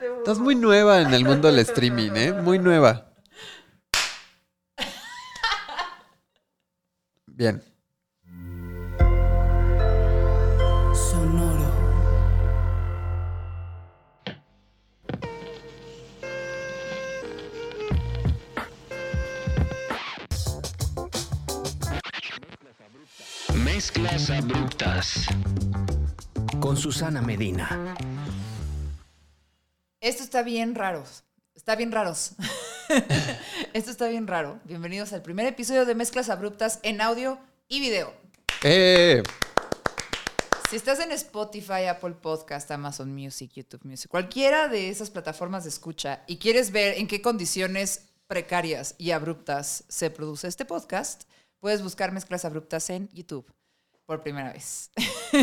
Estás muy nueva en el mundo del streaming, ¿eh? Muy nueva. Bien. Sonoro. Mezclas abruptas. Con Susana Medina. Esto está bien raro. Está bien raros. Esto está bien raro. Bienvenidos al primer episodio de Mezclas Abruptas en audio y video. ¡Eh! Si estás en Spotify, Apple Podcast, Amazon Music, YouTube Music, cualquiera de esas plataformas de escucha y quieres ver en qué condiciones precarias y abruptas se produce este podcast, puedes buscar Mezclas Abruptas en YouTube por primera vez.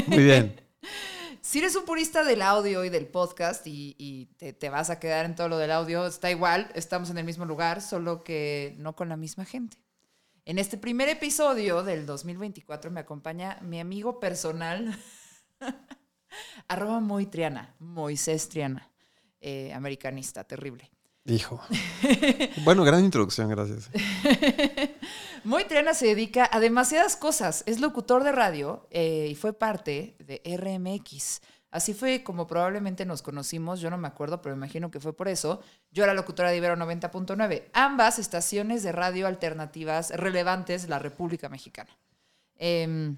Muy bien. Si eres un purista del audio y del podcast y, y te, te vas a quedar en todo lo del audio, está igual, estamos en el mismo lugar, solo que no con la misma gente. En este primer episodio del 2024 me acompaña mi amigo personal, arroba muy triana, Moisés Triana, eh, americanista, terrible. Hijo. Bueno, gran introducción, gracias. Muy Triana se dedica a demasiadas cosas. Es locutor de radio eh, y fue parte de RMX. Así fue como probablemente nos conocimos. Yo no me acuerdo, pero imagino que fue por eso. Yo era locutora de Ibero 90.9. Ambas estaciones de radio alternativas relevantes de la República Mexicana. Em,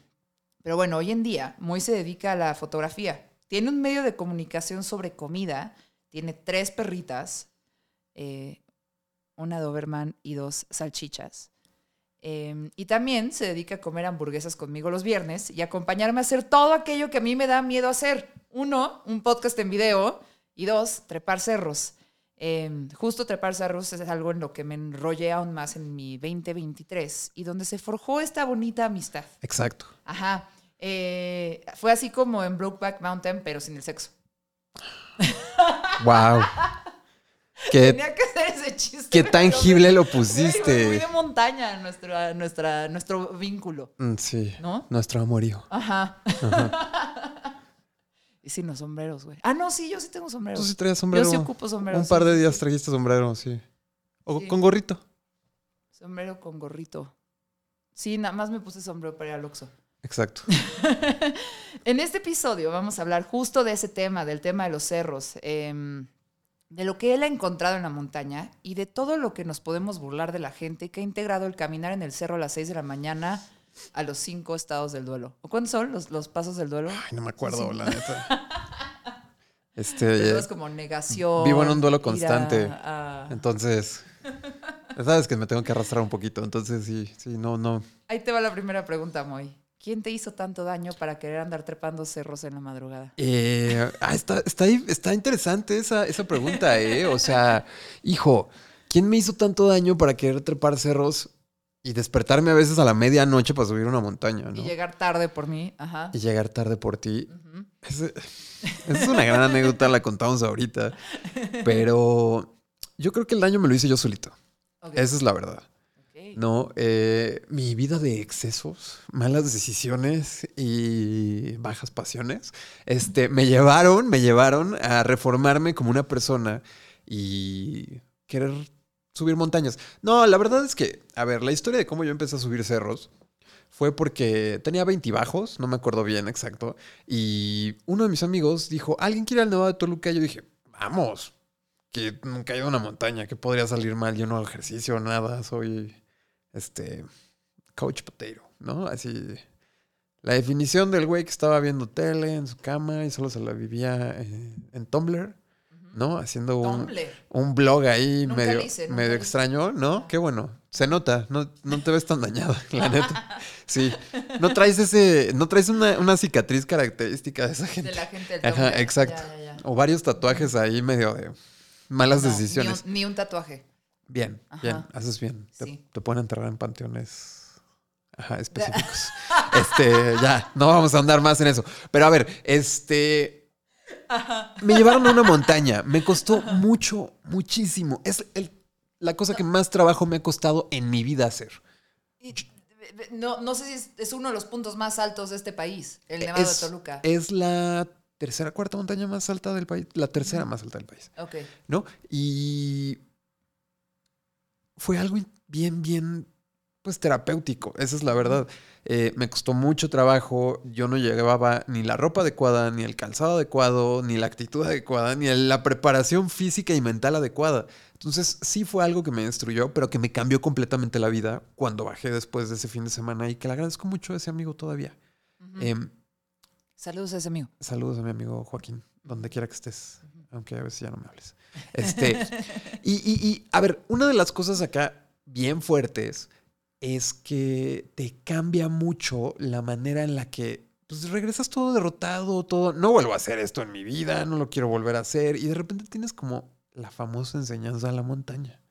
pero bueno, hoy en día Moy se dedica a la fotografía. Tiene un medio de comunicación sobre comida. Tiene tres perritas, eh, una Doberman y dos salchichas. Eh, y también se dedica a comer hamburguesas conmigo los viernes y acompañarme a hacer todo aquello que a mí me da miedo hacer. Uno, un podcast en video y dos, trepar cerros. Eh, justo trepar cerros es algo en lo que me enrollé aún más en mi 2023 y donde se forjó esta bonita amistad. Exacto. Ajá. Eh, fue así como en Brokeback Mountain, pero sin el sexo. Wow. Qué, Tenía que hacer ese chiste. qué tangible lo Güey, Muy pusiste. de montaña nuestra, nuestra, nuestro vínculo, Mm, Sí. ¿no? Nuestro amorío. Ajá. y sin los sombreros, güey. Ah, no, sí, yo sí tengo sombreros. Tú sí traías sombrero. Yo sí ocupo sombrero. Un par de días trajiste sombrero, sí. O Sí. con gorrito. Sombrero con gorrito. Sí, nada más me puse sombrero para ir al Oxxo. Exacto. En este episodio vamos a hablar justo de ese tema, del tema de los cerros, em, de lo que él ha encontrado en la montaña y de todo lo que nos podemos burlar de la gente que ha integrado el caminar en el cerro a las 6 de la mañana a los cinco estados del duelo. ¿O cuántos son los, los pasos del duelo? Ay, no me acuerdo, Sí. la neta. Este. es como negación. vivo en un duelo constante. Entonces. Sabes que me tengo que arrastrar un poquito. Entonces, sí, sí, no, no. Ahí te va la primera pregunta, Moy. ¿Quién te hizo tanto daño para querer andar trepando cerros en la madrugada? Eh, ah, está, está, interesante esa, esa pregunta, ¿eh? O sea, hijo, ¿quién me hizo tanto daño para querer trepar cerros y despertarme a veces a la medianoche para subir una montaña, ¿no? Y llegar tarde por mí. Ajá. Y llegar tarde por ti. Esa es una gran anécdota, la contamos ahorita. Pero yo creo que el daño me lo hice yo solito. Esa es la verdad. No, eh, mi vida de excesos, malas decisiones y bajas pasiones, este, me llevaron, me llevaron a reformarme como una persona y querer subir montañas. No, la verdad es que, a ver, la historia de cómo yo empecé a subir cerros fue porque tenía 20 bajos, no me acuerdo bien exacto, y uno de mis amigos dijo, ¿alguien quiere ir al Nevado de Toluca? Yo dije, vamos, que nunca he ido a una montaña, que podría salir mal, yo no hago ejercicio, nada, soy este coach potato, ¿no? Así la definición del güey que estaba viendo tele en su cama y solo se la vivía eh, en Tumblr, ¿no? Haciendo un, un blog ahí Nunca medio, hice, medio extraño, ¿no? Qué bueno. Se nota, no, no te ves tan dañado, la neta. Sí. No traes ese, no traes una, una cicatriz característica de esa gente. De la gente del Ajá, exacto. Ya, ya, ya. O varios tatuajes ahí medio de malas No, decisiones. Ni un, ni un tatuaje. Bien, Ajá. bien, haces bien. Te, Sí. te pueden enterrar en panteones ajá, específicos. este, ya, no vamos a andar más en eso. Pero a ver, este. Me llevaron a una montaña. Me costó mucho, muchísimo. Es el- la cosa que más trabajo me ha costado en mi vida hacer. Y- No, no sé si es, es uno de los puntos más altos de este país, el Nevado es, de Toluca. es la tercera, cuarta montaña más alta del país, la tercera más alta del país, Ok. ¿no? Y fue algo bien, bien, pues terapéutico, esa es la verdad. Eh, me costó mucho trabajo, yo no llevaba ni la ropa adecuada, ni el calzado adecuado, ni la actitud adecuada, ni la preparación física y mental adecuada. Entonces sí fue algo que me destruyó, pero que me cambió completamente la vida cuando bajé después de ese fin de semana y que le agradezco mucho a ese amigo todavía. Em, Saludos a ese amigo. saludos a mi amigo Joaquín, donde quiera que estés, aunque a veces ya no me hables. Este, y, y- y, a ver, una de las cosas acá bien fuertes es que te cambia mucho la manera en la que pues, regresas todo derrotado, todo, no vuelvo a hacer esto en mi vida, no lo quiero volver a hacer, y de repente tienes como la famosa enseñanza a la montaña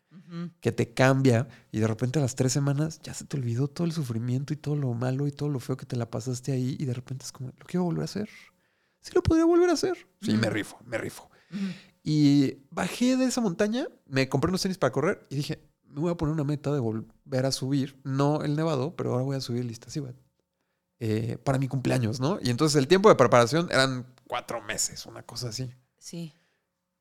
que te cambia y de repente a las tres semanas ya se te olvidó todo el sufrimiento y todo lo malo y todo lo feo que te la pasaste ahí y de repente es como, ¿lo quiero volver a hacer? Sí lo podría volver a hacer. Sí, me rifo, me rifo. Y bajé de esa montaña, me compré unos tenis para correr y dije, me voy a poner una meta de volver a subir, no el nevado, pero ahora voy a subir lista Ciudad eh, para mi cumpleaños, ¿no? Y entonces el tiempo de preparación eran cuatro meses, una cosa así. Sí.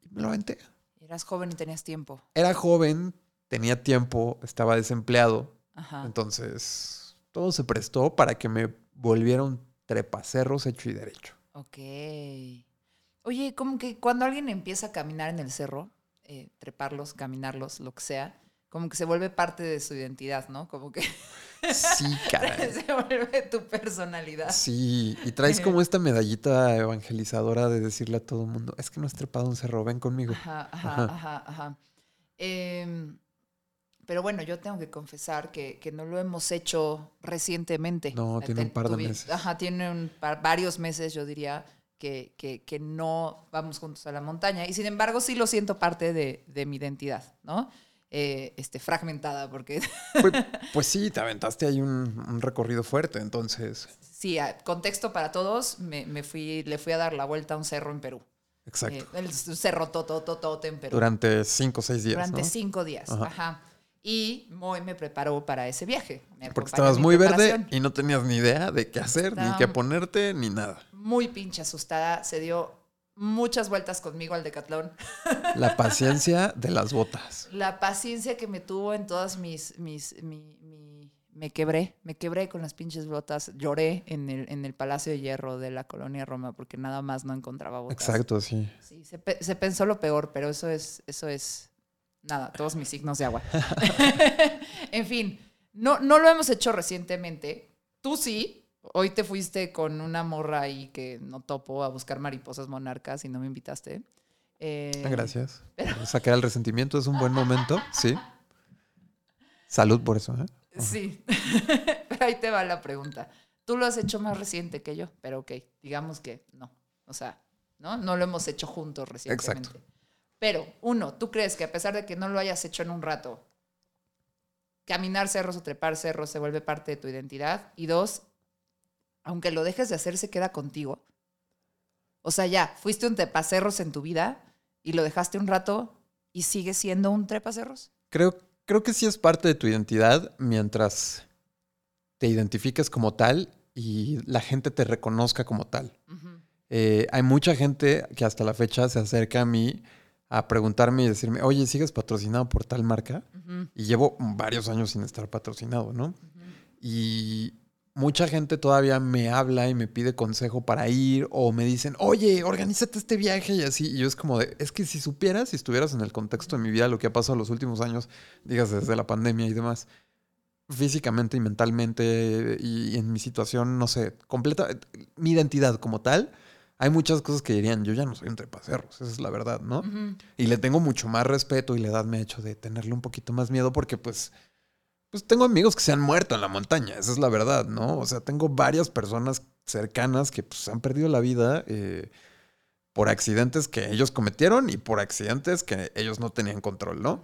Y me lo aventé. Eras joven y tenías tiempo. Era joven, tenía tiempo, estaba desempleado. Ajá. Entonces, todo se prestó para que me volviera un trepacerros hecho y derecho. Ok. Oye, como que cuando alguien empieza a caminar en el cerro, eh, treparlos, caminarlos, lo que sea, como que se vuelve parte de su identidad, ¿no? Como que Sí, caray. se vuelve tu personalidad. Sí, y traes como esta medallita evangelizadora de decirle a todo el mundo, es que no has trepado un cerro, ven conmigo. Ajá, ajá, Ajá. ajá, ajá. Em, pero bueno, yo tengo que confesar que, que no lo hemos hecho recientemente. No, tiene un par de tuvi- meses. Ajá, tiene un par- varios meses, yo diría, que, que- que no vamos juntos a la montaña. Y sin embargo, sí lo siento parte de, de mi identidad, ¿no? Eh, este, fragmentada, porque Pues, pues sí, te aventaste ahí un, un recorrido fuerte, entonces. sí, a- contexto para todos, me, me fui, le fui a dar la vuelta a un cerro en Perú. Exacto. Eh, el cerro Totototote en Perú. Durante cinco o seis días. Durante ¿no? cinco días. Ajá. Ajá. Y Moy me preparó para ese viaje. Me Porque estabas muy verde y no tenías ni idea de qué hacer, ni Estaba- qué ponerte, ni nada. Muy pinche asustada. Se dio muchas vueltas conmigo al decatlón. La paciencia de las botas. La paciencia que me tuvo en todas mis. mis mi, mi- me quebré. Me quebré con las pinches botas. Lloré en el, en el Palacio de Hierro de la colonia Roma porque nada más no encontraba botas. Exacto, sí. Sí, se, se pensó lo peor, pero eso es, eso es nada, todos mis signos de agua. en fin, no, no lo hemos hecho recientemente. Tú sí. Hoy te fuiste con una morra ahí que no topo a buscar mariposas monarcas y no me invitaste. Eh, Gracias. por Sacar el resentimiento es un buen momento, sí. Salud por eso, ¿eh? Sí. pero ahí te va la pregunta. Tú lo has hecho más reciente que yo, pero ok, digamos que no. O sea, ¿no? No lo hemos hecho juntos recientemente. Exacto. Pero, uno, ¿tú crees que a pesar de que no lo hayas hecho en un rato, caminar cerros o trepar cerros se vuelve parte de tu identidad? Y dos, aunque lo dejes de hacer, se queda contigo. O sea, ya, fuiste un trepacerros en tu vida y lo dejaste un rato y sigues siendo un trepacerros. Creo, creo que sí es parte de tu identidad mientras te identifiques como tal y la gente te reconozca como tal. Eh, hay mucha gente que hasta la fecha se acerca a mí a preguntarme y decirme, oye, ¿sigues patrocinado por tal marca? Ujú, Y llevo varios años sin estar patrocinado, ¿no? Y mucha gente todavía me habla y me pide consejo para ir o me dicen, oye, organízate este viaje y así. Y yo es como de, es que si supieras, si estuvieras en el contexto de mi vida, lo que ha pasado los últimos años, digas desde la pandemia y demás, físicamente y mentalmente y en mi situación, no sé, completa, mi identidad como tal, hay muchas cosas que dirían, yo ya no soy un trepacerros, esa es la verdad, ¿no? Y le tengo mucho más respeto y la edad me ha hecho de tenerle un poquito más miedo porque pues, pues tengo amigos que se han muerto en la montaña, esa es la verdad, ¿no? O sea, tengo varias personas cercanas que pues han perdido la vida eh, por accidentes que ellos cometieron y por accidentes que ellos no tenían control, ¿no?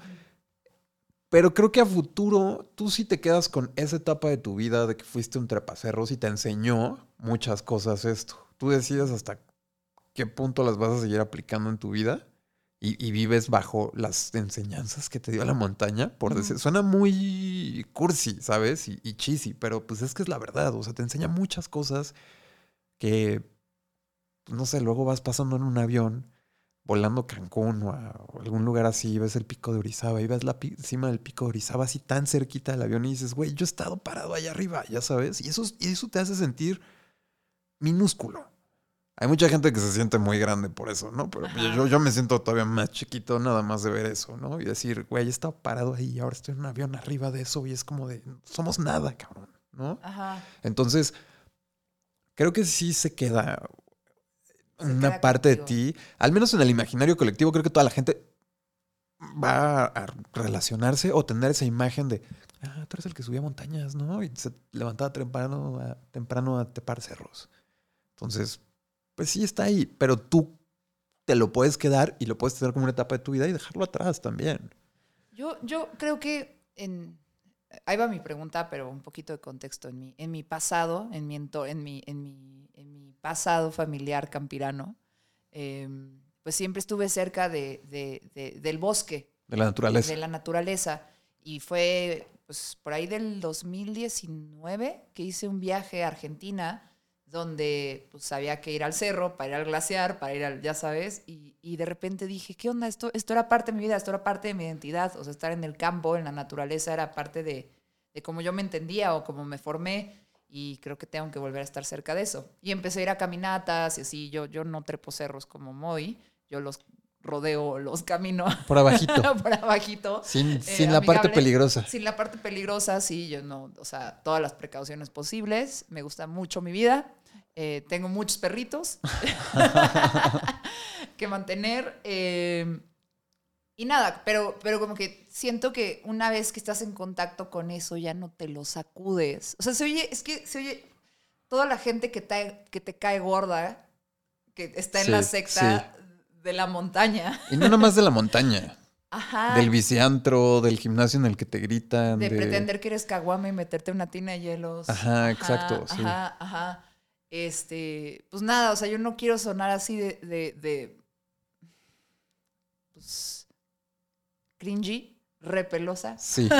Pero creo que a futuro tú sí te quedas con esa etapa de tu vida de que fuiste un trepacerros y te enseñó muchas cosas esto. Tú decides hasta qué punto las vas a seguir aplicando en tu vida y, y vives bajo las enseñanzas que te dio la montaña, por decir. Suena muy cursi, ¿sabes? Y, y cheesy, pero pues es que es la verdad. O sea, te enseña muchas cosas que no sé, luego vas pasando en un avión, volando Cancún o a algún lugar así, y ves el pico de Orizaba y ves la cima del pico de Orizaba así tan cerquita del avión y dices, güey, yo he estado parado allá arriba, ya sabes, y eso, y eso te hace sentir minúsculo. Hay mucha gente que se siente muy grande por eso, ¿no? Pero yo, yo me siento todavía más chiquito nada más de ver eso, ¿no? Y decir, güey, he estado parado ahí y ahora estoy en un avión arriba de eso y es como de, somos nada, cabrón, ¿no? Ajá. Entonces, creo que sí se queda Se una queda parte de ti, al menos en el imaginario colectivo, creo que toda la gente va a relacionarse o tener esa imagen de, ah, tú eres el que subía montañas, ¿no? Y se levantaba temprano a, temprano a tepar cerros. Entonces, pues sí está ahí, pero tú te lo puedes quedar y lo puedes tener como una etapa de tu vida y dejarlo atrás también. Yo, yo creo que en. Ahí va mi pregunta, pero un poquito de contexto. En mi, en mi pasado, en mi, en mi, en mi, en mi pasado familiar campirano, eh, pues siempre estuve cerca de, de- de- del bosque, De la naturaleza. de la naturaleza. Y fue pues, por ahí del 2019 que hice un viaje a Argentina donde pues había que ir al cerro para ir al glaciar, para ir al, ya sabes, y, y de repente dije, ¿qué onda? Esto, esto era parte de mi vida, esto era parte de mi identidad, o sea, estar en el campo, en la naturaleza, era parte de, de cómo yo me entendía o cómo me formé, y creo que tengo que volver a estar cerca de eso. Y empecé a ir a caminatas y así, yo, yo no trepo cerros como Moy, yo los rodeo, los camino Por abajito. por abajito. sin eh, sin la parte peligrosa. Sin la parte peligrosa, sí, yo no, o sea, todas las precauciones posibles. Me gusta mucho mi vida. Eh, tengo muchos perritos que mantener. eh, y nada, pero, pero como que siento que una vez que estás en contacto con eso ya no te lo sacudes. O sea, se oye, es que se oye toda la gente que te, que te cae gorda, que está en Sí, la secta de la montaña. Y no nada más de la montaña. Ajá. Del viciantro, del gimnasio en el que te gritan. De de- pretender que eres caguama y meterte una tina de hielos. Ajá, exacto, sí. Ajá, ajá. Este, pues nada, o sea, yo no quiero sonar así de, de, de pues, cringy, repelosa. Sí,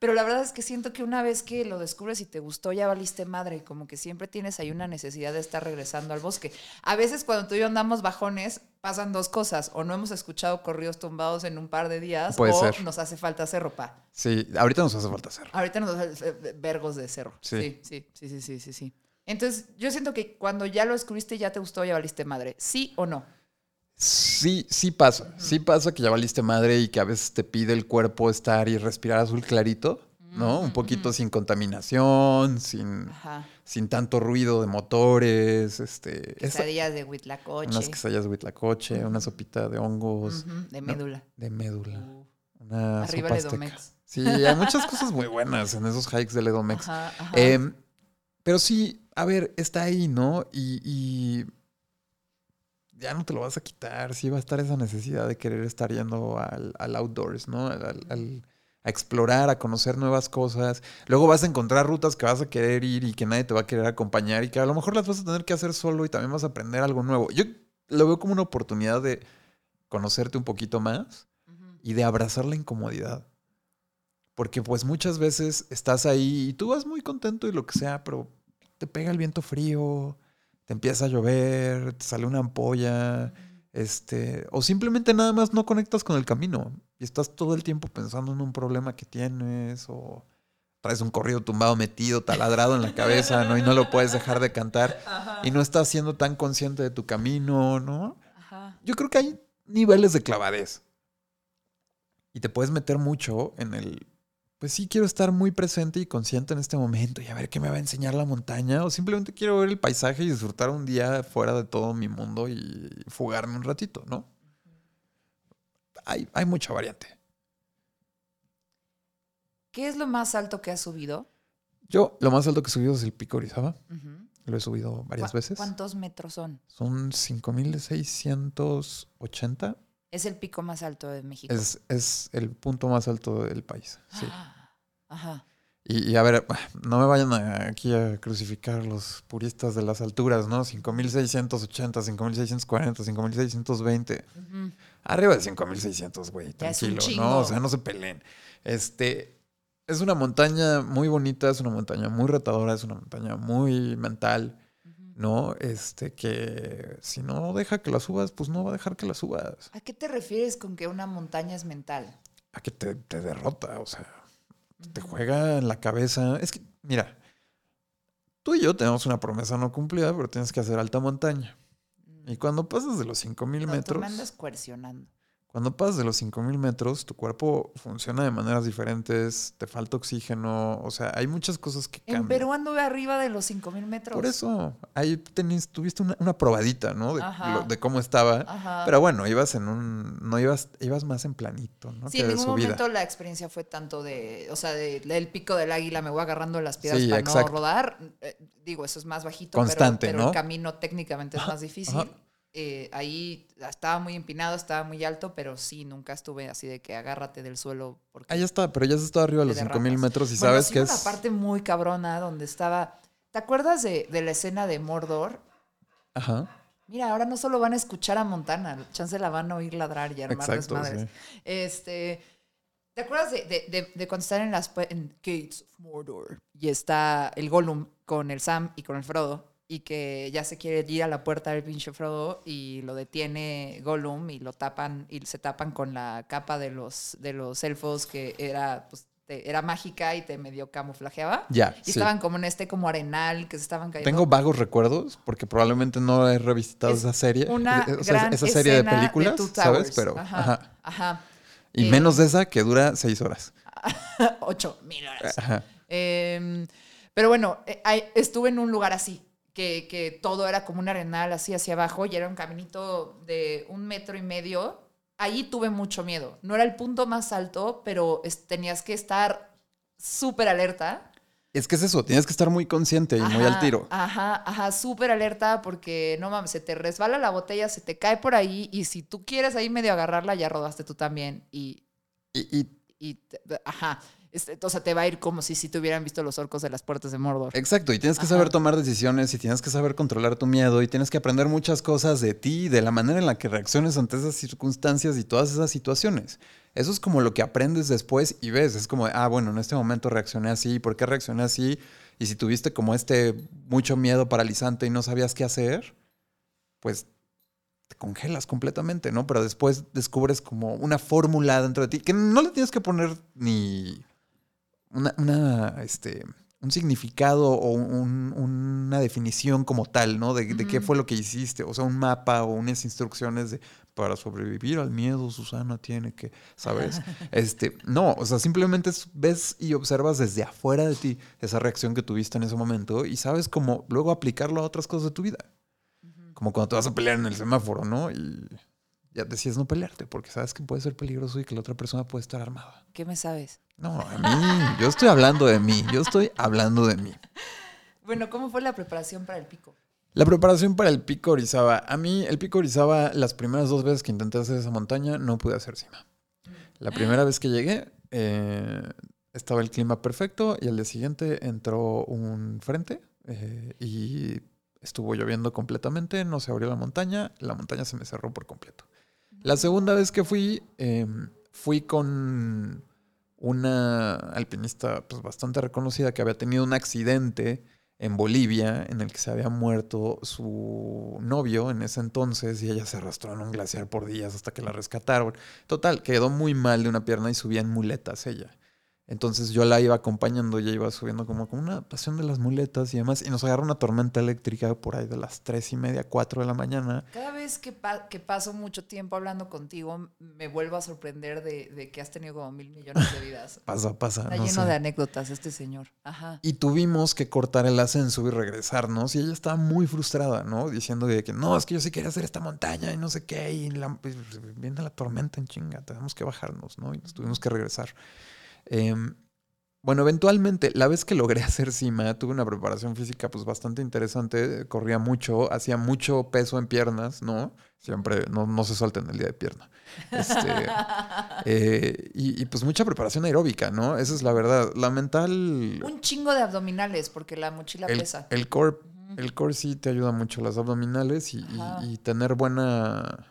Pero la verdad es que siento que una vez que lo descubres y te gustó, ya valiste madre. Como que siempre tienes ahí una necesidad de estar regresando al bosque. A veces cuando tú y yo andamos bajones, pasan dos cosas. O no hemos escuchado corridos tumbados en un par de días, Puede o ser. nos hace falta cerro, pa. sí. Ahorita nos hace falta hacerlo. Ahorita nos hace eh, vergos de cerro. Sí. sí, sí, sí, sí, sí, sí. Entonces, yo siento que cuando ya lo descubriste, ya te gustó, ya valiste madre. ¿Sí o no? Sí, sí pasa. Sí pasa que ya valiste madre y que a veces te pide el cuerpo estar y respirar azul clarito, ¿no? Un poquito sin contaminación, sin, sin tanto ruido de motores, este... esa- Quesadillas de huitlacoche. unas quesadillas de huitlacoche, una sopita de hongos, de médula. de médula, una Arriba sopa azteca. Edomex. Sí, hay muchas cosas muy buenas en esos hikes del Edomex. Em, pero sí, a ver, está ahí, ¿no? Y, y ya no te lo vas a quitar. Sí va a estar esa necesidad de querer estar yendo al, al outdoors, ¿no? Al, a explorar, a conocer nuevas cosas. Luego vas a encontrar rutas que vas a querer ir y que nadie te va a querer acompañar y que a lo mejor las vas a tener que hacer solo y también vas a aprender algo nuevo. Yo lo veo como una oportunidad de conocerte un poquito más y de abrazar la incomodidad. Porque pues muchas veces estás ahí y tú vas muy contento y lo que sea, pero te pega el viento frío, te empieza a llover, te sale una ampolla, este, o simplemente nada más no conectas con el camino y estás todo el tiempo pensando en un problema que tienes o traes un corrido tumbado metido, taladrado en la cabeza, ¿no? Y no lo puedes dejar de cantar y no estás siendo tan consciente de tu camino, ¿no? Ajá. Yo creo que hay niveles de clavadez. Y te puedes meter mucho en el, pues sí, quiero estar muy presente y consciente en este momento y a ver qué me va a enseñar la montaña. O simplemente quiero ver el paisaje y disfrutar un día fuera de todo mi mundo y fugarme un ratito, ¿no? Hay, hay mucha variante. ¿Qué es lo más alto que has subido? Yo, lo más alto que he subido es el Pico Orizaba. Lo he subido varias ¿Cu- veces. ¿Cuántos metros son? Son 5.680. Es el pico más alto de México. Es, es el punto más alto del país. Sí. Ajá. Y, y a ver, no me vayan a- aquí a crucificar los puristas de las alturas, ¿no? 5680, 5640, 5620. Ujú. Arriba de 5600, güey, tranquilo. ¿no? O sea, no se peleen. Este, es una montaña muy bonita, es una montaña muy retadora, es una montaña muy mental. ¿No? Este, que si no deja que la subas, pues no va a dejar que la subas. ¿A qué te refieres con que una montaña es mental? A que te, te derrota, o sea, te juega en la cabeza. Es que, mira, tú y yo tenemos una promesa no cumplida, pero tienes que hacer alta montaña. Y cuando pasas de los 5000 No, tú metros. me andas coercionando. Cuando pasas de los 5000 metros, tu cuerpo funciona de maneras diferentes, te falta oxígeno, o sea, hay muchas cosas que En cambian. Perú anduve arriba de los 5000 metros. Por eso, ahí tenis- tuviste una, una probadita, ¿no? De, lo- de cómo estaba. Ajá. Pero bueno, ibas en un. No ibas, ibas más en planito, ¿no? Sí, que en de ningún subida. momento la experiencia fue tanto de, o sea, de- del pico del águila me voy agarrando las piedras Sí, para exacto. no rodar. Eh, digo, eso es más bajito, Constante, pero, pero ¿no? el camino técnicamente es Ajá, más difícil. ajá. Eh, ahí estaba muy empinado, estaba muy alto, pero sí, nunca estuve así de que agárrate del suelo. Porque Ah, ya está, pero ya has estado arriba de los 5000 derrapas. metros y Bueno, sabes sí que es. una parte muy cabrona donde estaba... ¿Te acuerdas de, de la escena de Mordor? Ajá. Mira, ahora no solo van a escuchar a Montana, chance la van a oír ladrar y armar Exacto, desmadres. Este, ¿te acuerdas de, de- cuando están en las en Gates of Mordor y está el Gollum con el Sam y con el Frodo y que ya se quiere ir a la puerta del pinche Frodo y lo detiene Gollum y lo tapan y se tapan con la capa de los de los elfos que era pues, te- era mágica y te medio camuflajeaba? Ya, Y sí. estaban como en este como arenal que se estaban cayendo. Tengo vagos recuerdos, porque probablemente no he revisitado Es esa serie. una eh, o sea, gran esa serie de películas, ¿sabes? Pero. ajá, Ajá. ajá. Y Eh, menos de esa que dura seis horas. Ocho mil horas. Ajá. Eh, pero bueno, eh, estuve en un lugar así, que, que todo era como un arenal así hacia abajo y era un caminito de un metro y medio. Ahí tuve mucho miedo. No era el punto más alto, pero es- tenías que estar súper alerta. Es que es eso, tienes que estar muy consciente y muy al tiro. Ajá, ajá, súper alerta porque no mames, se te resbala la botella, se te cae por ahí y si tú quieres ahí medio agarrarla, ya rodaste tú también y, Y, y y te- ajá, este, o sea, te va a ir como si, si te hubieran visto los orcos de las puertas de Mordor. Exacto, y tienes que Ajá. saber tomar decisiones y tienes que saber controlar tu miedo y tienes que aprender muchas cosas de ti, de la manera en la que reacciones ante esas circunstancias y todas esas situaciones. Eso es como lo que aprendes después y ves, es como, ah, bueno, en este momento reaccioné así, ¿por qué reaccioné así? Y si tuviste como este mucho miedo paralizante y no sabías qué hacer, pues te congelas completamente, ¿no? Pero después descubres como una fórmula dentro de ti que no le tienes que poner ni una, una, este, un significado o un- una definición como tal, ¿no? De, de qué fue lo que hiciste. O sea, un mapa o unas instrucciones de para sobrevivir al miedo, Susana tiene que, ¿sabes? Este, no, o sea, simplemente es- ves y observas desde afuera de ti esa reacción que tuviste en ese momento y sabes cómo luego aplicarlo a otras cosas de tu vida. Como cuando te vas a pelear en el semáforo, ¿no? Y ya decides no pelearte porque sabes que puede ser peligroso y que la otra persona puede estar armada. ¿Qué me sabes? No, a mí, yo estoy hablando de mí, yo estoy hablando de mí. Bueno, ¿cómo fue la preparación para el pico? La preparación para el pico Orizaba. A mí, el pico Orizaba, las primeras dos veces que intenté hacer esa montaña, no pude hacer cima. La primera vez que llegué, eh, estaba el clima perfecto y al día siguiente entró un frente eh, y estuvo lloviendo completamente, no se abrió la montaña, la montaña se me cerró por completo. La segunda vez que fui, eh, fui con una alpinista pues, bastante reconocida que había tenido un accidente en Bolivia en el que se había muerto su novio en ese entonces y ella se arrastró en un glaciar por días hasta que la rescataron. Total, quedó muy mal de una pierna y subía en muletas ella. Entonces yo la iba acompañando, ella iba subiendo como con una pasión de las muletas y demás. Y nos agarró una tormenta eléctrica por ahí de las tres y media, cuatro de la mañana. Cada vez que, pa- que paso mucho tiempo hablando contigo, me vuelvo a sorprender de, de que has tenido como mil millones de vidas. Pasa, pasa. Está no lleno sé. de anécdotas este señor. Ajá. Y tuvimos que cortar el ascenso y regresarnos. Y ella estaba muy frustrada, ¿no? Diciendo de que no, es que yo sí quería hacer esta montaña y no sé qué. Y la, pues, viene la tormenta en chinga, tenemos que bajarnos, ¿no? Y nos tuvimos que regresar. Em, bueno, eventualmente, la vez que logré hacer cima, tuve una preparación física pues bastante interesante. Corría mucho, hacía mucho peso en piernas, ¿no? Siempre, no, no se suelten el día de pierna. Este, eh, y, y, pues mucha preparación aeróbica, ¿no? Esa es la verdad. La mental... Un chingo de abdominales porque la mochila El, pesa. el core, el core sí te ayuda mucho, las abdominales y, y tener buena,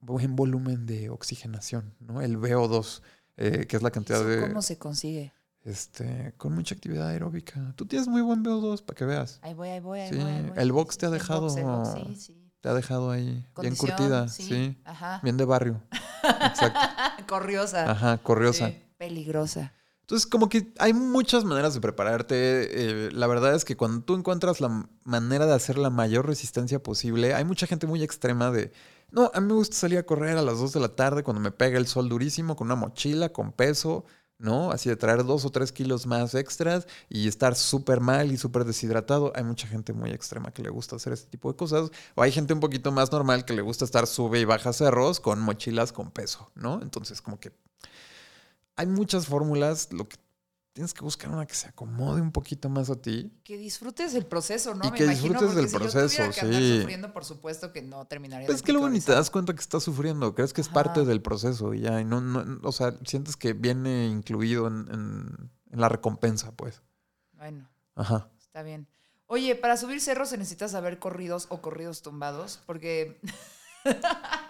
buen volumen de oxigenación, ¿no? El VO2, eh, que es la cantidad ¿Eso de... ¿Cómo se consigue? este, con mucha actividad aeróbica. Tú tienes muy buen VO2 para que veas. Ahí voy, ahí voy, ahí Sí, voy. ahí voy. el box te ha dejado- box, el box, sí, sí. Te ha dejado ahí bien curtida, sí. Ajá. Bien de barrio. Exacto. Corriosa. Ajá, corriosa. Peligrosa. Entonces, como que hay muchas maneras de prepararte. eh, la verdad es que cuando tú encuentras la manera de hacer la mayor resistencia posible, hay mucha gente muy extrema de, no, a mí me gusta salir a correr a las 2 de la tarde cuando me pega el sol durísimo, con una mochila, con peso, ¿no? Así de traer dos o tres kilos más extras y estar súper mal y súper deshidratado. Hay mucha gente muy extrema que le gusta hacer este tipo de cosas. O hay gente un poquito más normal que le gusta estar sube y baja cerros con mochilas con peso, ¿no? Entonces, como que hay muchas fórmulas. Lo que tienes que buscar una que se acomode un poquito más a ti. Que disfrutes el proceso, ¿no? Y Me que imagino, disfrutes del si yo proceso, tuviera que andar sí. sufriendo, por supuesto que no terminaría. Pues es que luego ni te das cuenta que estás sufriendo. Crees que es Ajá. parte del proceso y ya. Y no, no, o sea, sientes que viene incluido en, en- en la recompensa, pues. Bueno, Ajá. está bien. Oye, para subir cerros se necesita saber corridos o corridos tumbados, porque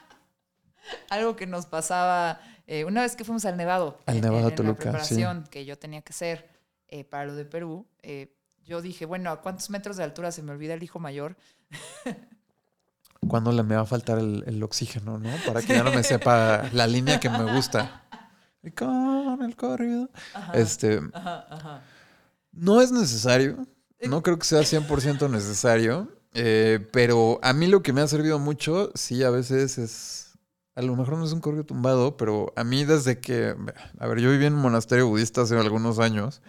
algo que nos pasaba eh, una vez que fuimos al Nevado, Al en- Nevado en, la Toluca, sí. preparación que yo tenía que hacer eh, para lo de Perú, eh, yo dije, bueno, ¿a cuántos metros de altura se me olvida el hijo mayor? Cuando le me va a faltar el, el oxígeno, ¿no? Para que ya no me sepa la línea que me gusta. Y con el corrido. Este, Ajá, ajá. no es necesario. No creo que sea 100% necesario. eh, pero a mí lo que me ha servido mucho, sí, a veces es... A lo mejor no es un corrido tumbado, pero a mí desde que... A ver, yo viví en un monasterio budista hace algunos años.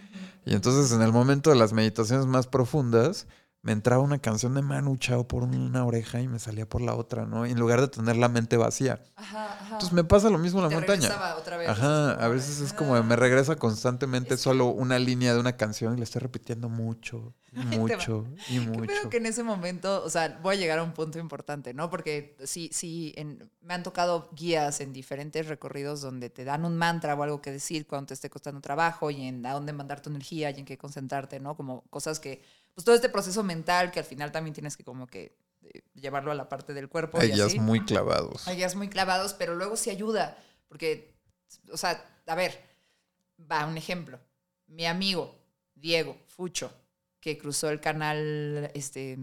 Y entonces en el momento de las meditaciones más profundas, me entraba una canción de Manu Chao por una oreja y me salía por la otra, ¿no? En lugar de tener la mente vacía. Ajá, ajá. Entonces me pasa lo mismo en la montaña. otra vez. Ajá, a veces es como me regresa constantemente Es que- solo una línea de una canción y la estoy repitiendo mucho, y mucho, y mucho. pedo que en ese momento, o sea, voy a llegar a un punto importante, ¿no? Porque sí, sí, en- me han tocado guías en diferentes recorridos donde te dan un mantra o algo que decir cuando te esté costando trabajo y en a dónde mandar tu energía y en qué concentrarte, ¿no? Como cosas que, pues todo este proceso mental que al final también tienes que como que eh, llevarlo a la parte del cuerpo. y Ellas así. muy clavados. Hay muy clavados, pero luego sí ayuda, porque, o sea, a ver, va un ejemplo. Mi amigo Diego Fucho, que cruzó el canal, este,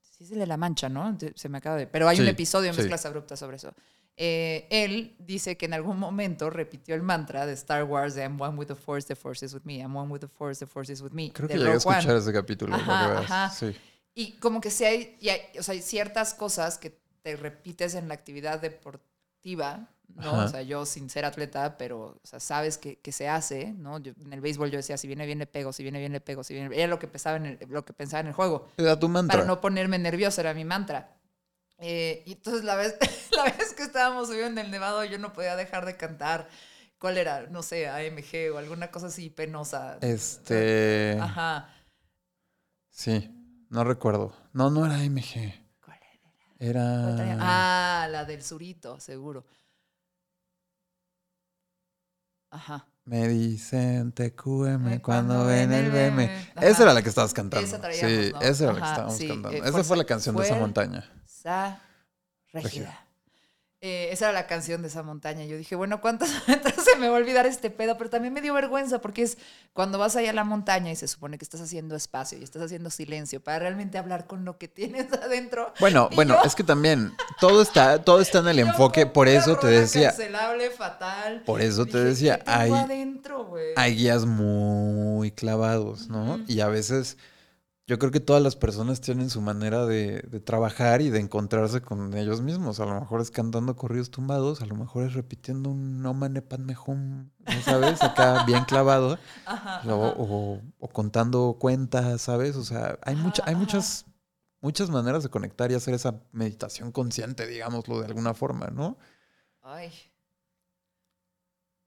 sí es el de La Mancha, ¿no? Se me acaba de... Pero hay un episodio en sí. Mezclas Abruptas sobre eso. Eh, él dice que en algún momento repitió el mantra de Star Wars de I'm one with the Force, the Force is with me. I'm one with the Force, the Force is with me. Creo que llegué a One. escuchar ese capítulo, Ajá, ajá. Sí. Y como que sí hay, y hay- o sea, hay ciertas cosas que te repites en la actividad deportiva, ¿no? Ajá. O sea, yo sin ser atleta, pero, o sea, sabes que, que se hace, ¿no? Yo- en el béisbol yo decía, si viene bien le pego, si viene bien le pego, si viene Era lo que pensaba en el, lo que pensaba en el juego. Era tu mantra. Para no ponerme nerviosa, era mi mantra. Eh, y entonces la vez, la vez que estábamos subiendo en el Nevado, yo no podía dejar de cantar. ¿Cuál era? No sé, AMG o alguna cosa así penosa. Este. Ajá. Sí, no recuerdo. No, no era MG. ¿Cuál era? Era. Ah, la del surito, seguro. Ajá. Me dicen TQM Eh, cuando ven el BM. Ajá. Esa era la que estabas cantando. Esa traíamos, sí, ¿no? esa era la que estábamos sí, cantando. eh, esa fue la canción de esa montaña. Régida. Régida. Eh, esa era la canción de esa montaña. Yo dije, bueno, ¿cuántos metros se me va a olvidar este pedo? Pero también me dio vergüenza porque es cuando vas allá a la montaña y se supone que estás haciendo espacio y estás haciendo silencio para realmente hablar con lo que tienes adentro. Bueno, Y bueno, yo- es que también todo está, todo está en el enfoque, por eso te decía, Cancelable, fatal. por eso te Dije, decía, ¿qué tengo hay, adentro, hay guías muy clavados, ¿no? Ujú. Y a veces yo creo que todas las personas tienen su manera de, de trabajar y de encontrarse con ellos mismos. A lo mejor es cantando corridos tumbados, a lo mejor es repitiendo un no mane pan mejum, ¿no ¿sabes? Acá bien clavado. Ajá, O, ajá. o- o contando cuentas, ¿sabes? O sea, hay, mucha, hay muchas, muchas maneras de conectar y hacer esa meditación consciente, digámoslo de alguna forma, ¿no? Ay.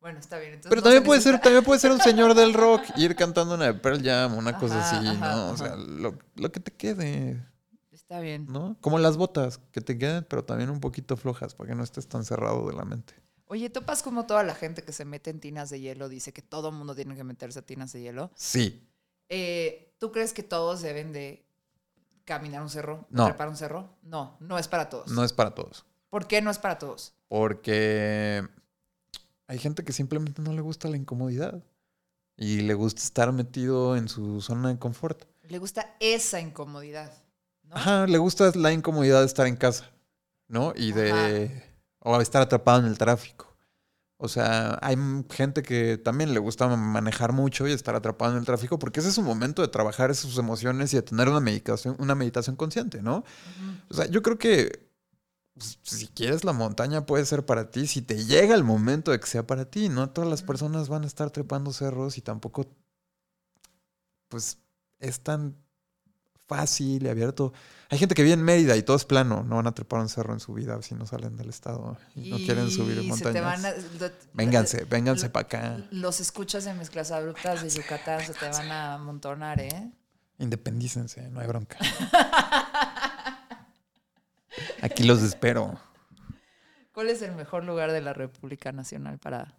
Bueno, está bien. entonces Pero no también se puede ser, también puede ser un señor del rock, ir cantando una de Pearl Jam, una cosa así, ajá, ¿no? O sea, lo, lo que te quede, Está bien. ¿no? Como las botas, que te queden, pero también un poquito flojas, para que no estés tan cerrado de la mente. Oye, ¿topas como toda la gente que se mete en tinas de hielo dice que todo mundo tiene que meterse a tinas de hielo? Sí, Eh, ¿Tú crees que todos deben de caminar un cerro? No. ¿Trepar un cerro? No, no es para todos. no es para todos. ¿Por qué no es para todos? Porque hay gente que simplemente no le gusta la incomodidad. y le gusta estar metido en su zona de confort. Le gusta esa incomodidad. ¿no? Ajá, le gusta la incomodidad de estar en casa, ¿no? Y de... O estar atrapado en el tráfico. O sea, hay gente que también le gusta manejar mucho y estar atrapado en el tráfico porque ese es su momento de trabajar sus emociones y de tener una meditación, una meditación consciente, ¿no? O sea, yo creo que pues, si quieres la montaña puede ser para ti, si te llega el momento de que sea para ti, no todas las personas van a estar trepando cerros y tampoco, pues, es tan fácil y abierto. Hay gente que vive en Mérida y todo es plano, no van a trepar un cerro en su vida si no salen del estado y no quieren subir montañas. a- lo- Vénganse, vénganse lo- para acá. Los escuchas de mezclas abruptas de Yucatán se te van a amontonar, ¿eh? Independícense, no hay bronca. Aquí los espero. ¿Cuál es el mejor lugar de la República Nacional para,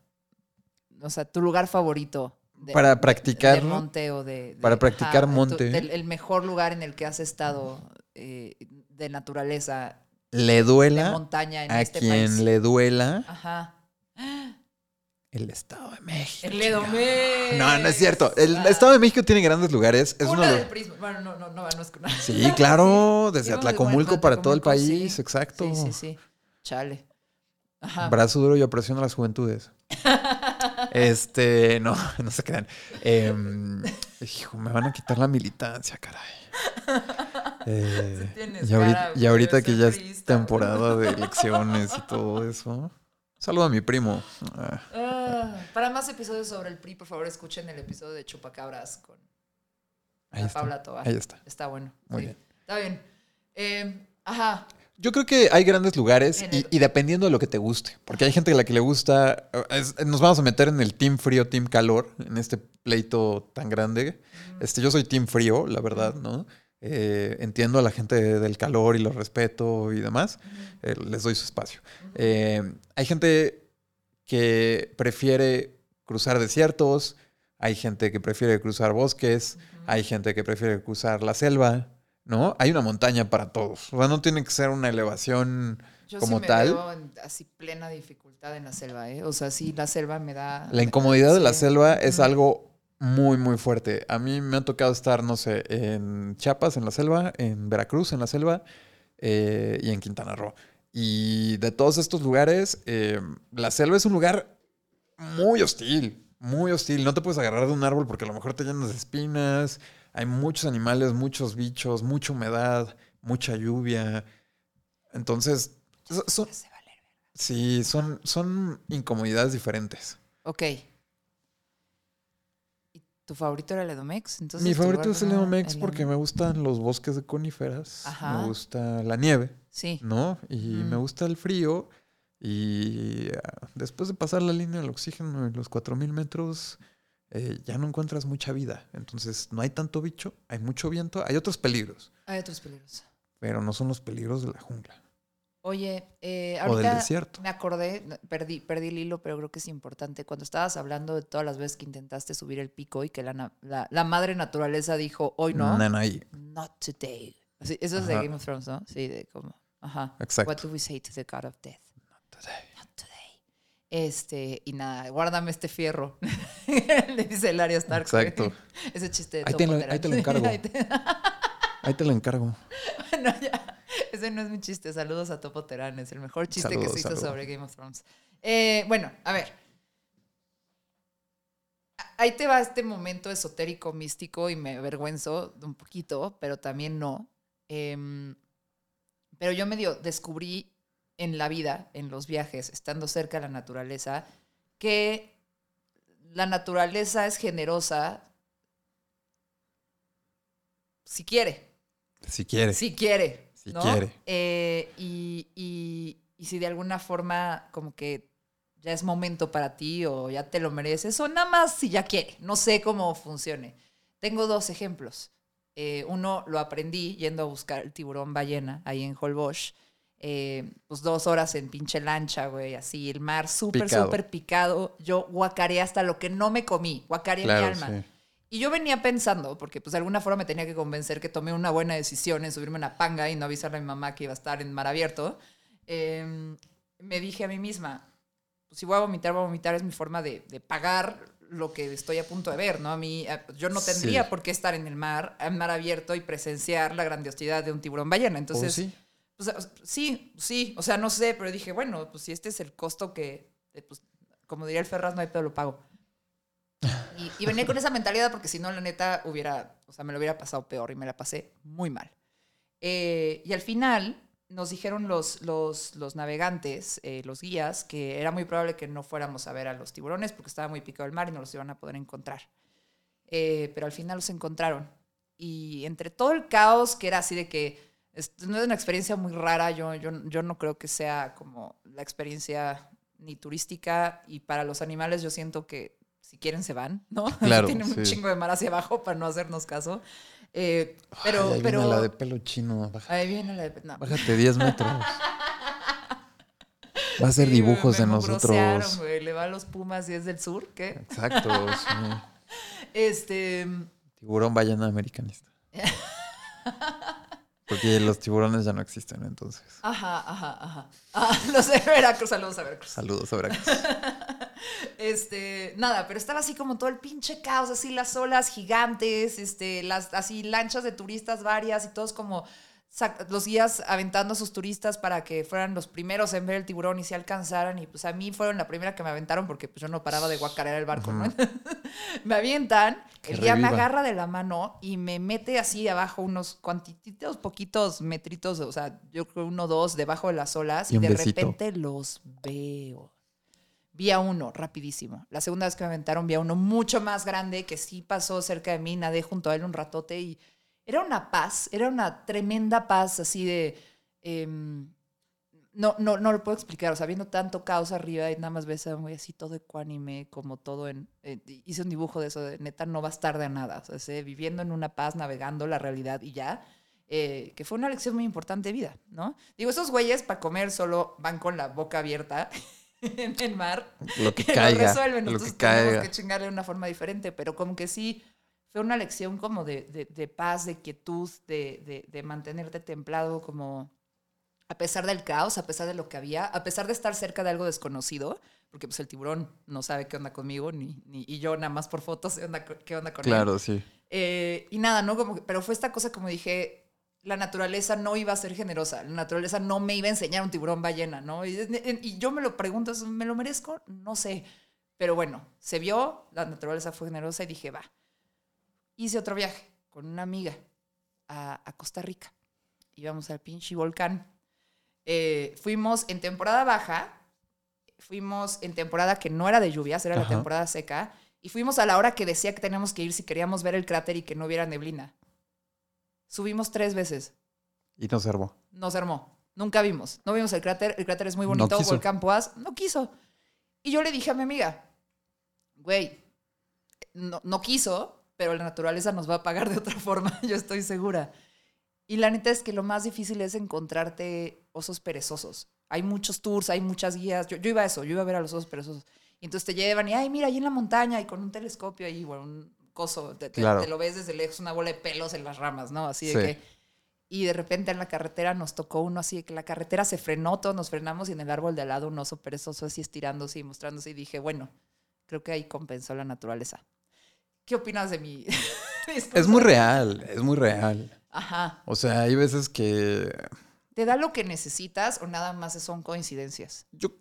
o sea, tu lugar favorito? de- Para practicar- De monte o de... para practicar monte. el mejor lugar en el que has estado eh, de naturaleza, Le de duela montaña en a este quien país. le duela Ajá. El Estado de México. El. Edomex. No, no es cierto. El Ah. Estado de México tiene grandes lugares. Es Una uno de del los- Prisma. Bueno, no, no, no, no es que- Sí, claro, desde Sí, vamos de- Atlacomulco para todo el sí. país, exacto. Sí, sí, sí. Chale. Ajá. Brazo duro y opresión a las juventudes. Este, no, no se crean. Em, hijo, me van a quitar la militancia, caray. Eh, y, ahorita, cara, y ahorita güey, que ya es temporada de elecciones y todo eso. Saludo a mi primo. Ah, para más episodios sobre el PRI, por favor, escuchen el episodio de Chupacabras con ahí está. Paula Tobar. Ahí está. Está bueno. Muy sí. bien. Está bien. Eh, ajá. Yo creo que hay grandes lugares y, dependiendo de lo que te guste. Porque hay gente a la que le gusta. es- nos vamos a meter en el team frío, team calor, en este pleito tan grande. Este, yo soy team frío, la verdad, ¿no? Eh, entiendo a la gente del calor y lo respeto y demás. Eh, les doy su espacio. Eh, hay gente que prefiere cruzar desiertos. Hay gente que prefiere cruzar bosques. Hay gente que prefiere cruzar la selva. ¿No? Hay una montaña para todos. O sea, no tiene que ser una elevación Yo como sí me tal. veo en así plena dificultad en la selva, ¿eh? O sea, sí, la selva me da. La incomodidad de la selva es algo muy, muy fuerte. A mí me ha tocado estar, no sé, en Chiapas, en la selva, en Veracruz, en la selva, eh, y en Quintana Roo. Y de todos estos lugares, eh, la selva es un lugar muy hostil, muy hostil. No te puedes agarrar de un árbol porque a lo mejor te llenas de espinas. Hay muchos animales, muchos bichos, mucha humedad, mucha lluvia. Entonces, son, sí, son, son incomodidades diferentes. Ok. ¿Y tu favorito era el Edomex? Entonces, Mi favorito es el el porque me gustan los bosques de coníferas, Ajá. me gusta la nieve, Sí. ¿no? Y me Mm. gusta el frío. Y ah, después de pasar la línea del oxígeno en los 4000 metros, eh, ya no encuentras mucha vida. Entonces no hay tanto bicho, hay mucho viento, hay otros peligros, Hay otros peligros. pero no son los peligros de la jungla Oye, eh, ahorita me acordé, no, perdí, perdí el hilo, pero creo que es importante. Cuando estabas hablando de todas las veces que intentaste subir el pico y que la, la, la madre naturaleza dijo, hoy no, Nanaí, not today. Así, eso es de Ajá. Game of Thrones, ¿no? Sí, de como, ajá. Exacto. What do we say to the God of Death? Not today. Este, y nada, guárdame este fierro. Le dice el Arya Stark. Exacto. Ese chiste de Ahí te lo- ahí te lo encargo. Ahí te- Ahí te lo encargo. Bueno, ya. Ese no es mi chiste. Saludos a Topo Terán. Es el mejor chiste que se hizo saludos. sobre Game of Thrones. Eh, bueno, a ver. Ahí te va este momento esotérico, místico y me avergüenzo un poquito, pero también no. Em, pero yo medio descubrí en la vida, en los viajes, estando cerca de la naturaleza, que la naturaleza es generosa si quiere. Si quieres. Si quiere. Si ¿no? quiere. Eh, y, y- y si de alguna forma como que ya es momento para ti o ya te lo mereces o nada más si ya quiere. No sé cómo funcione. Tengo dos ejemplos. Eh, uno lo aprendí yendo a buscar el tiburón ballena ahí en Holbox. Eh, pues dos horas en pinche lancha, güey, así, el mar súper, súper picado. Yo guacareé hasta lo que no me comí, guacareé mi Claro, alma. sí. Y yo venía pensando, porque pues de alguna forma me tenía que convencer que tomé una buena decisión en subirme a una panga y no avisarle a mi mamá que iba a estar en mar abierto, eh, me dije a mí misma, pues si voy a vomitar, voy a vomitar, es mi forma de, de pagar lo que estoy a punto de ver, ¿no? A mí, a- yo no tendría Sí. por qué estar en el mar, en mar abierto y presenciar la grandiosidad de un tiburón ballena. Entonces, ¿O sí? pues, sí, sí, o sea, no sé, pero dije, bueno, pues si este es el costo que, eh, pues, como diría el Ferraz, no hay pedo, lo pago. Y, y venía con esa mentalidad porque si no, la neta, hubiera, o sea, me lo hubiera pasado peor y me la pasé muy mal. Eh, y al final nos dijeron los, los, los navegantes, eh, los guías, que era muy probable que no fuéramos a ver a los tiburones porque estaba muy picado el mar y no los iban a poder encontrar. Eh, pero al final los encontraron. Y entre todo el caos que era así de que es, no es una experiencia muy rara, yo, yo, yo no creo que sea como la experiencia ni turística y para los animales yo siento que si quieren se van, ¿no? Claro, Tienen un chingo de mar hacia abajo para no hacernos caso. Eh, pero, Ay, ahí pero viene la de pelo chino. baja- ahí viene la de no. Bájate 10 metros. Va a hacer Sí, dibujos me de mugrosearon, nosotros. güey. Le va a los Pumas y es del sur, ¿qué? Exacto, sí. Este, Tiburón ballena americanista. Porque los tiburones ya no existen, entonces. ajá, ajá, ajá. Ah, los de Veracruz, saludos a Veracruz. Saludos a Veracruz. Este, nada, pero estaba así como todo el pinche caos, así las olas gigantes, este, las así lanchas de turistas varias y todos como los guías aventando a sus turistas para que fueran los primeros en ver el tiburón y se alcanzaran y pues a mí fueron la primera que me aventaron porque pues yo no paraba de guacarear el barco, ¿no? me avientan, Que el guía me reviva. agarra de la mano y me mete así abajo unos cuantitos, poquitos metritos, o sea, yo creo uno o dos debajo de las olas Y de besito. repente los veo. Vi a uno, rapidísimo. La segunda vez que me aventaron, vi a uno mucho más grande que sí pasó cerca de mí, nadé junto a él un ratote y era una paz, era una tremenda paz así de... em, no, no, no lo puedo explicar, o sea, viendo tanto caos arriba y nada más ves a güey así todo ecuánime, como todo en... eh, hice un dibujo de eso, de neta, no bastar de nada, o sea, viviendo en una paz, navegando la realidad y ya, eh, que fue una lección muy importante de vida, ¿no? Digo, esos güeyes para comer solo van con la boca abierta en el mar Lo que que caiga. lo resuelven. Lo que Nosotros tenemos caiga. que chingarle de una forma diferente, pero como que sí fue una lección como de, de- de paz, de quietud, de, de- mantenerte templado, como a pesar del caos, a pesar de lo que había, a pesar de estar cerca de algo desconocido, porque pues el tiburón no sabe qué onda conmigo, ni, ni- y yo nada más por fotos sé onda qué onda con él. Claro, sí. Eh, y nada, ¿no? Como que- pero fue esta cosa como dije, la naturaleza no iba a ser generosa, la naturaleza no me iba a enseñar un tiburón ballena, ¿no? Y, y yo me lo pregunto, ¿es- ¿me lo merezco? No sé. Pero bueno, se vio, la naturaleza fue generosa y dije, va. Hice otro viaje con una amiga a, a Costa Rica. Íbamos al pinche volcán. Eh, fuimos en temporada baja, fuimos en temporada que no era de lluvias, era la temporada seca, y fuimos a la hora que decía que teníamos que ir si queríamos ver el cráter y que no hubiera neblina. Subimos tres veces, Y no se armó. no se armó, nunca vimos, no vimos el cráter, el cráter es muy No bonito, quiso. volcán Poás, no quiso. Y yo le dije a mi amiga, güey, no, no quiso, pero la naturaleza nos va a pagar de otra forma, yo estoy segura. Y la neta es que lo más difícil es encontrarte osos perezosos. Hay muchos tours, hay muchas guías. Yo, yo iba a eso, yo iba a ver a los osos perezosos. Y entonces te llevan y, ay, mira, ahí en la montaña y con un telescopio ahí, bueno, un te, te- Claro. te lo ves desde lejos, una bola de pelos en las ramas, ¿no? Así de Sí. que... Y de repente en la carretera nos tocó uno así de que la carretera se frenó, todos nos frenamos y en el árbol de al lado un oso perezoso así estirándose y mostrándose y dije, bueno, creo que ahí compensó la naturaleza. ¿Qué opinas de mi... Es muy real, es muy real. Ajá. O sea, hay veces que ¿Te da lo que necesitas o nada más son coincidencias? yo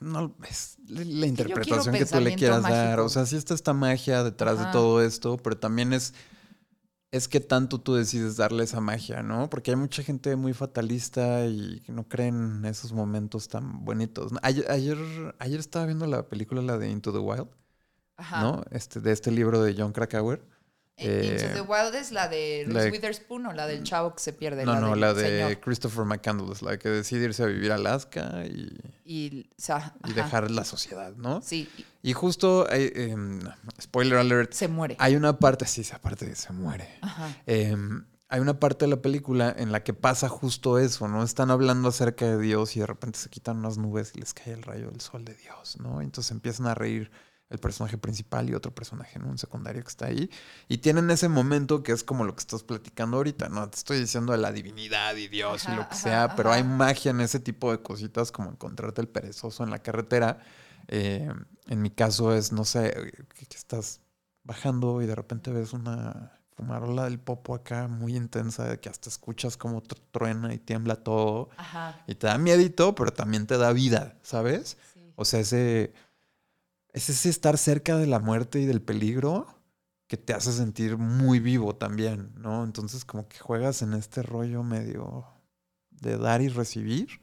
no es la interpretación que tú le quieras dar. O sea, sí está esta magia detrás Ajá. de todo esto, pero también es es que tanto tú decides darle esa magia, ¿no? Porque hay mucha gente muy fatalista y que no creen en esos momentos tan bonitos. Ayer, ayer, ayer estaba viendo la película, la de Into the Wild, Ajá. ¿no? Este, de este libro de John Krakauer. Eh, Into Eh, the Wild es la de la Reese Witherspoon o la del chavo que se pierde. no, no, del la de señor. Christopher McCandless, la que decide irse a vivir a Alaska y, Y, o sea, y ajá. dejar la sociedad, ¿no? Sí, y justo, eh, em, spoiler alert, se muere. hay una parte, sí, esa parte se muere. Ajá. Em, hay una parte de la película en la que pasa justo eso, ¿no? Están hablando acerca de Dios y de repente se quitan unas nubes y les cae el rayo del sol de Dios, ¿no? Entonces empiezan a reír el personaje principal y otro personaje, ¿no? Un secundario que está ahí. Y tienen ese momento que es como lo que estás platicando ahorita, ¿no? Te estoy diciendo de la divinidad y Dios y lo que ajá, sea, pero hay magia en ese tipo de cositas como encontrarte el perezoso en la carretera. Eh, en mi caso es, no sé, que, que estás bajando y de repente ves una fumarola del popo acá muy intensa, que hasta escuchas como tr- truena y tiembla todo. Ajá. Y te da miedito, pero también te da vida, ¿sabes? Sí. O sea, ese es ese estar cerca de la muerte y del peligro que te hace sentir muy vivo también, ¿no? Entonces como que juegas en este rollo medio de dar y recibir,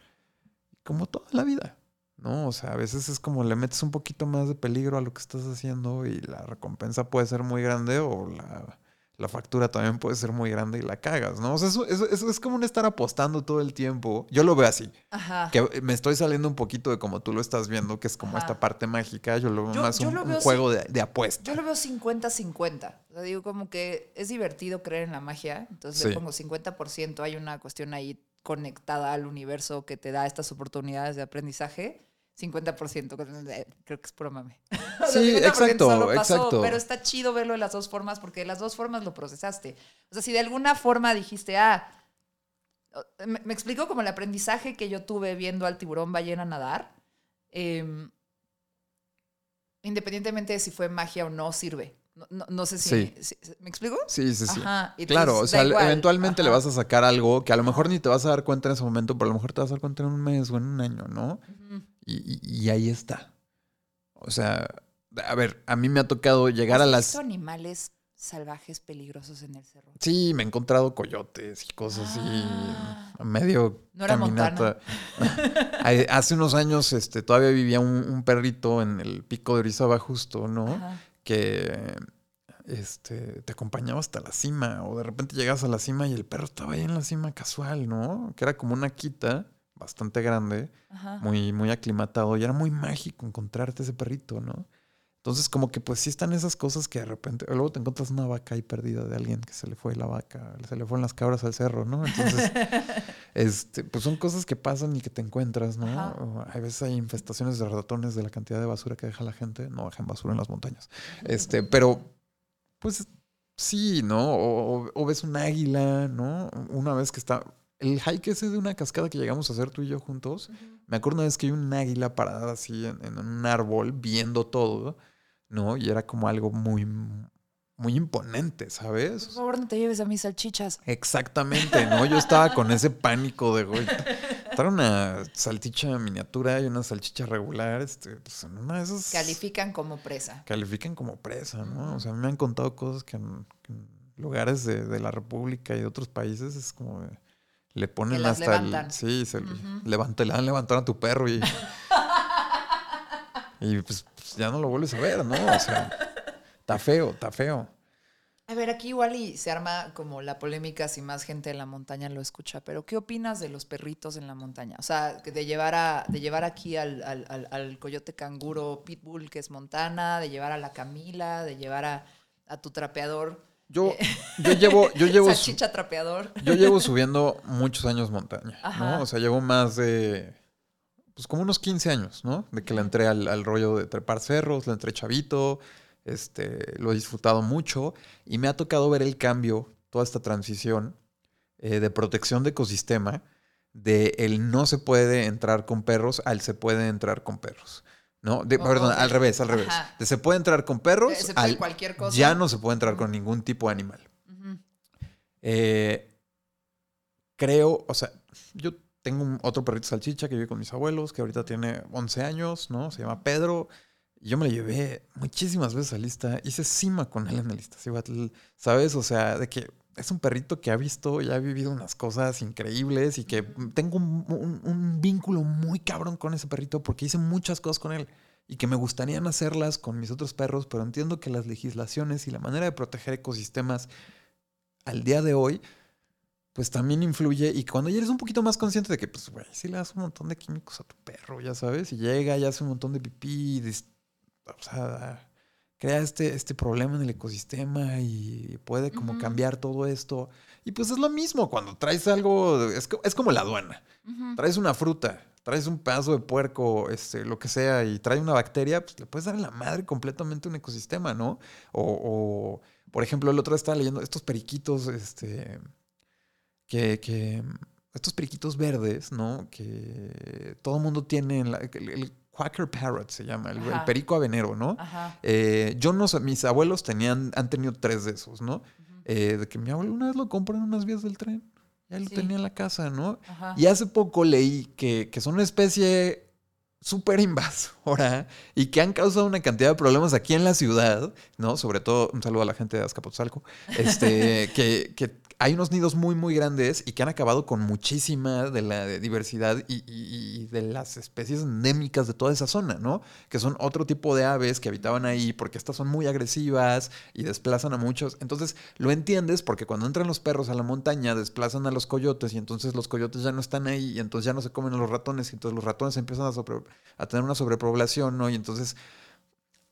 como toda la vida, ¿no? O sea, a veces es como le metes un poquito más de peligro a lo que estás haciendo y la recompensa puede ser muy grande o la, la factura también puede ser muy grande y la cagas, ¿no? O sea, eso, eso- eso es como un estar apostando todo el tiempo. Yo lo veo así. Ajá. Que me estoy saliendo un poquito de como tú lo estás viendo, que es como Ajá. esta parte mágica. Yo lo veo Yo- más yo un, lo un veo juego de, de apuesta. Yo lo veo 50-50. O sea, digo, como que es divertido creer en la magia. Entonces le Sí. pongo 50%. Hay una cuestión ahí conectada al universo que te da estas oportunidades de aprendizaje. 50%. eh, Creo que es puro mame. O sea, Sí, 50% exacto, solo pasó, exacto. Pero está chido verlo de las dos formas porque de las dos formas lo procesaste. O sea, si de alguna forma dijiste, ah, me, me explico como el aprendizaje que yo tuve viendo al tiburón ballena nadar. em, independientemente de si fue magia o no, sirve. No, no- no sé si, Sí. si- ¿Me explico? Sí, sí, sí. Ajá, Claro, o sea, eventualmente le vas a sacar algo que a lo mejor ni te vas a dar cuenta en ese momento, pero a lo mejor te vas a dar cuenta en un mes o en un año, ¿no? Y- y ahí está. O sea, a ver, a mí me ha tocado llegar a ¿Has las... animales salvajes peligrosos en el cerro? Sí, me he encontrado coyotes y cosas así, Ah. medio No era caminata. Hace unos años este, todavía vivía un, un perrito en el pico de Orizaba justo, ¿no? Ajá. que este, te acompañaba hasta la cima, o de repente llegas a la cima y el perro estaba ahí en la cima casual, ¿no? Que era como una quita bastante grande, Ajá. muy, muy aclimatado, y era muy mágico encontrarte ese perrito, ¿no? Entonces, como que pues sí están esas cosas que de repente, luego te encuentras una vaca ahí perdida de alguien que se le fue la vaca, se le fueron las cabras al cerro, ¿no? Entonces, este, pues son cosas que pasan y que te encuentras, ¿no? Ajá. Hay veces hay infestaciones de ratones de la cantidad de basura que deja la gente, no dejen basura en las montañas. Este, pero, pues sí, ¿no? O ves un águila, ¿no? Una vez que está. El hike ese de una cascada que llegamos a hacer tú y yo juntos, me acuerdo una vez que hay un águila parada así en, en un árbol viendo todo, ¿no? Y era como algo muy, muy imponente, Por ¿sabes? favor, no te lleves a mis salchichas. Exactamente, ¿no? Yo estaba con ese pánico de, güey, una salchicha miniatura y una salchicha regular, este, pues en una de esas Califican como presa. califican como presa, ¿no? O sea, me han contado cosas que en, que en lugares de, de la República y de otros países es como de- le ponen las hasta levantan. el sí, se Ujú. levanta, le dan levantar a tu perro y y pues, pues, ya no lo vuelves a ver, ¿no? O sea, está feo, está feo. A ver, aquí igual y se arma como la polémica si más gente en la montaña lo escucha, pero ¿qué opinas de los perritos en la montaña? O sea, de llevar, a, de llevar aquí al, al- al- al coyote canguro pitbull que es Montana, de llevar a la Camila, de llevar a, a tu trapeador. Yo, yo llevo, yo llevo, su- Salchicha trapeador. yo llevo subiendo muchos años montaña, Ajá. ¿no? O sea, llevo más de, pues como unos 15 años, ¿no? De que le entré al, al rollo de trepar cerros, le entré chavito, este, lo he disfrutado mucho y me ha tocado ver el cambio, toda esta transición eh, de protección de ecosistema, de el no se puede entrar con perros al se puede entrar con perros. ¿No? De- Oh, perdón, al revés, al revés. Ajá. Se puede entrar con perros, se puede al cualquier cosa. ya no se puede entrar con ningún tipo de animal. Eh, creo, o sea, yo tengo un- otro perrito salchicha que vive con mis abuelos, que ahorita tiene 11 años, ¿no? Se llama Pedro. Yo me lo llevé muchísimas veces a lista. Hice cima con él en el Iztaccíhuatl, ¿sabes? O sea, de que es un perrito que ha visto y ha vivido unas cosas increíbles y que tengo un, un- un vínculo muy cabrón con ese perrito porque hice muchas cosas con él y que me gustarían hacerlas con mis otros perros, pero entiendo que las legislaciones y la manera de proteger ecosistemas al día de hoy, pues también influye. Y cuando ya eres un poquito más consciente de que, pues, güey, si le das un montón de químicos a tu perro, ya sabes, y llega y hace un montón de pipí, y o sea, crea este, este problema en el ecosistema y puede como cambiar todo esto. Y pues es lo mismo cuando traes algo, es, es como la aduana. Traes una fruta, traes un pedazo de puerco, este, lo que sea, y trae una bacteria, pues le puedes dar en la madre completamente a un ecosistema, ¿no? O, o, por ejemplo, el otro día estaba leyendo estos periquitos, este, que, que estos periquitos verdes, ¿no? Que todo el mundo tiene, en la- el Quacker Parrot se llama, el, perico avenero, ¿no? Ajá. Eh, yo no sé, mis abuelos tenían, han tenido tres de esos, ¿no? Eh, de que mi abuelo una vez lo compró en unas vías del tren. Ya lo Sí. tenía en la casa, ¿no? Ajá. Y hace poco leí que, que son una especie súper invasora y que han causado una cantidad de problemas aquí en la ciudad, ¿no? Sobre todo, un saludo a la gente de Azcapotzalco, este, que, que hay unos nidos muy, muy grandes y que han acabado con muchísima de la diversidad y, y- y de las especies endémicas de toda esa zona, ¿no? Que son otro tipo de aves que habitaban ahí porque estas son muy agresivas y desplazan a muchos. Entonces, lo entiendes porque cuando entran los perros a la montaña desplazan a los coyotes y entonces los coyotes ya no están ahí y entonces ya no se comen a los ratones y entonces los ratones empiezan a, sobre- a tener una sobrepoblación, ¿no? Y entonces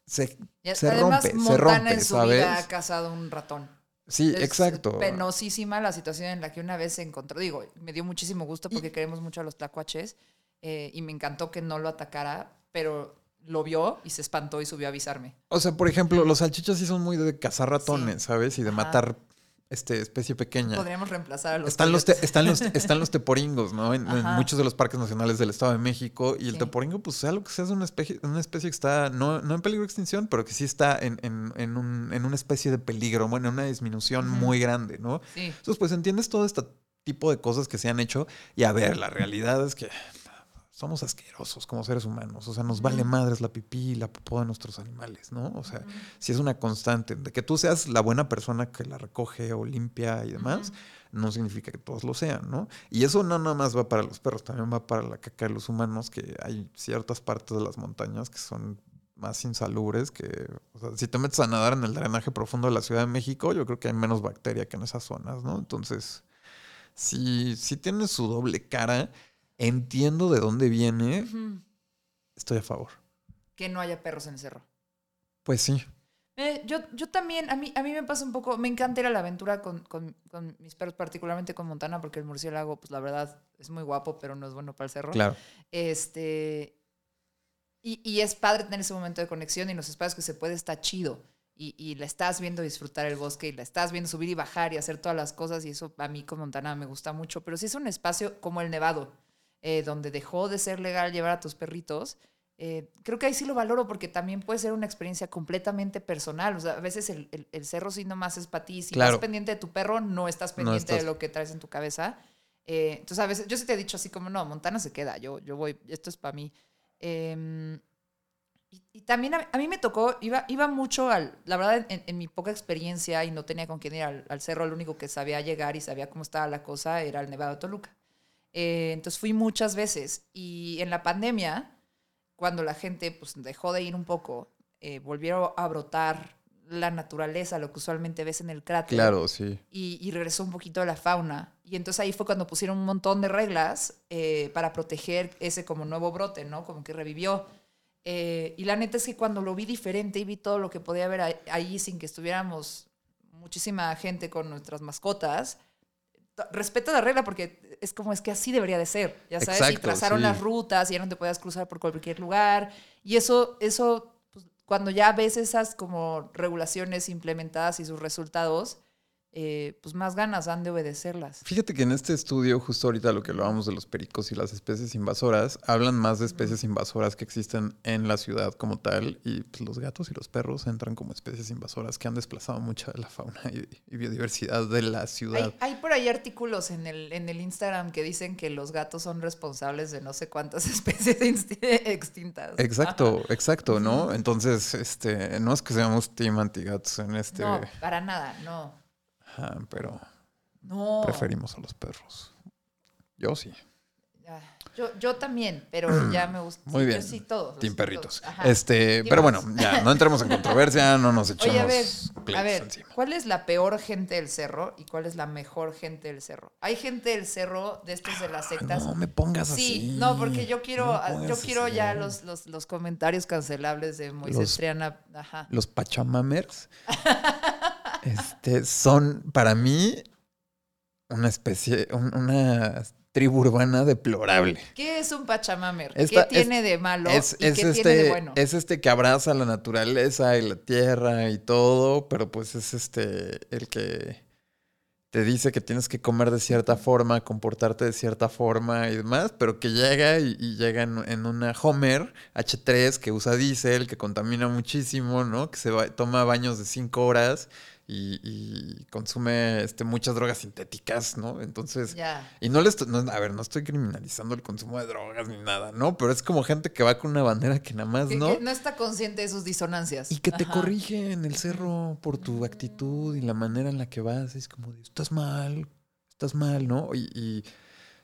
se, se además, rompe, se rompe, en su vida ha ¿sabes? cazado un ratón. Sí, Es exacto. Penosísima la situación en la que una vez se encontró. Digo, me dio muchísimo gusto porque queremos mucho a los tlacuaches eh, y me encantó que no lo atacara, pero lo vio y se espantó y subió a avisarme. O sea, por ejemplo, los salchichas sí son muy de cazar ratones, ¿sabes? Y de Ajá. matar este especie pequeña. Podríamos reemplazar a los Están los, te- están, los, están los teporingos, ¿no? En, muchos de los parques nacionales del Estado de México. Y el teporingo, pues sea lo que sea, es una especie, una especie que está, no, no en peligro de extinción, pero que sí está en, en- en un- en una especie de peligro, bueno, en una disminución muy grande, ¿no? Sí. Entonces, pues entiendes todo este tipo de cosas que se han hecho. Y a ver, la realidad es que somos asquerosos como seres humanos. O sea, nos vale madres la pipí y la popó de nuestros animales, ¿no? O sea, si es una constante. De que tú seas la buena persona que la recoge o limpia y demás, no significa que todos lo sean, ¿no? Y eso no nada más va para los perros, también va para la caca de los humanos, que hay ciertas partes de las montañas que son más insalubres que, o sea, si te metes a nadar en el drenaje profundo de la Ciudad de México, yo creo que hay menos bacteria que en esas zonas, ¿no? Entonces, si, si tiene su doble cara, entiendo de dónde viene, estoy a favor. Que no haya perros en el cerro. Pues sí, Eh, yo, yo también, a mí, a mí me pasa un poco, me encanta ir a la aventura con, con- con mis perros, particularmente con Montana, porque el murciélago, pues la verdad, es muy guapo, pero no es bueno para el cerro. claro. Este, y, y es padre tener ese momento de conexión y en los espacios que se puede está chido. Y, y la estás viendo disfrutar el bosque y la estás viendo subir y bajar y hacer todas las cosas y eso a mí con Montana me gusta mucho. Pero si es un espacio como el Nevado, eh, donde dejó de ser legal llevar a tus perritos, eh, creo que ahí sí lo valoro porque también puede ser una experiencia completamente personal. O sea, a veces el, el- el cerro sí nomás es para ti. Si Claro. estás pendiente de tu perro, no estás No pendiente estás- de lo que traes en tu cabeza. Eh, entonces, a veces, yo sí te he dicho así como, no, Montana se queda, yo, yo voy, esto es para mí. Em, y, y también a, a mí me tocó, iba, iba mucho al, la verdad, en, en mi poca experiencia y no tenía con quién ir al, al cerro, lo único que sabía llegar y sabía cómo estaba la cosa era el Nevado de Toluca. Eh, entonces fui muchas veces y en la pandemia, cuando la gente pues dejó de ir un poco, eh, volvieron a brotar la naturaleza, lo que usualmente ves en el cráter Claro, sí. y, y regresó un poquito de la fauna. Y entonces ahí fue cuando pusieron un montón de reglas eh, para proteger ese como nuevo brote, ¿no? Como que revivió. Eh, y la neta es que cuando lo vi diferente y vi todo lo que podía haber ahí- sin que estuviéramos muchísima gente con nuestras mascotas, respeto la regla porque es como es que así debería de ser, ya sabes, y Exacto, trazaron sí. las rutas y ya no te podías cruzar por cualquier lugar y eso eso pues, cuando ya ves esas como regulaciones implementadas y sus resultados eh, pues más ganas dan de obedecerlas. Fíjate que en este estudio, justo ahorita lo que hablábamos de los pericos y las especies invasoras, hablan más de especies invasoras que existen en la ciudad como tal, y pues, los gatos y los perros entran como especies invasoras que han desplazado mucha de la fauna y, y biodiversidad de la ciudad. Hay, hay por ahí artículos en el, en el Instagram que dicen que los gatos son responsables de no sé cuántas especies extintas. Exacto, exacto, ¿no? Entonces, este, no es que seamos team antigatos en este, No, para nada, no. Ajá, pero No. preferimos a los perros. Yo sí. Yo, yo también, pero ya me gusta. Muy bien. Yo sí, todos. Team perritos. todos. Este, Team pero bueno, ya, no entremos en controversia, no nos echemos Oye, a ver, a ver, encima. ¿cuál es la peor gente del cerro y cuál es la mejor gente del cerro? Hay gente del cerro de estos de las sectas. No me pongas así. Sí, no, porque yo quiero, No yo quiero así. ya los, los, los comentarios cancelables de Moisés Los- Triana. Ajá. Los Pachamamers este, son para mí una especie, un- una tribu urbana deplorable. ¿Qué es un pachamamer? Esta- ¿Qué tiene de malo Es, y es qué este, tiene de bueno? es este que abraza la naturaleza y la tierra y todo, pero pues es este el que te dice que tienes que comer de cierta forma, comportarte de cierta forma y demás, pero que llega y, y llega en, en una Homer H3 que usa diésel, que contamina muchísimo, ¿no? Que se va- toma baños de 5 horas y, y consume este, muchas drogas sintéticas, ¿no? Entonces, Ya. y no le estoy, no, a ver, no estoy criminalizando el consumo de drogas ni nada, ¿no? Pero es como gente que va con una bandera que nada más, Que, ¿no? que no está consciente de sus disonancias. Y que te corrige en el cerro por tu actitud y la manera en la que vas. Es como, estás mal, estás mal, ¿no? Y, y-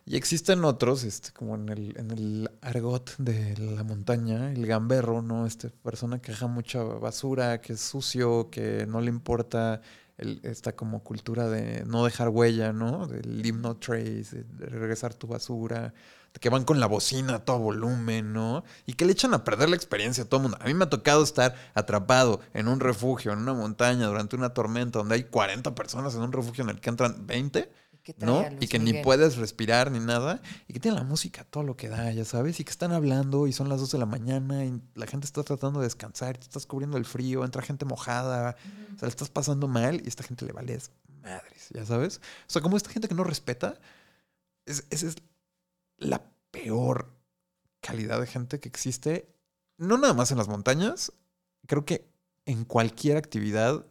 y existen otros, este, como en el, en el argot de la montaña, el gamberro, ¿no? Esta persona que deja mucha basura, que es sucio, que no le importa el- esta como cultura de no dejar huella, ¿no? Del leave trace, de, regresar tu basura, que van con la bocina a todo volumen, ¿no? Y que le echan a perder la experiencia a todo el mundo. A mí me ha tocado estar atrapado en un refugio, en una montaña, durante una tormenta, donde hay 40 personas en un refugio en el que entran 20. ¿Y qué trae ¿no? Y que ni puedes respirar ni nada. Y que tiene la música, todo lo que da, ya sabes. Y que están hablando y son las 2 de la mañana y la gente está tratando de descansar te estás cubriendo el frío, entra gente mojada. O sea, le estás pasando mal y esta gente le vale madres, ya sabes. O sea, como esta gente que no respeta, es- esa es la peor calidad de gente que existe. No nada más en las montañas, creo que en cualquier actividad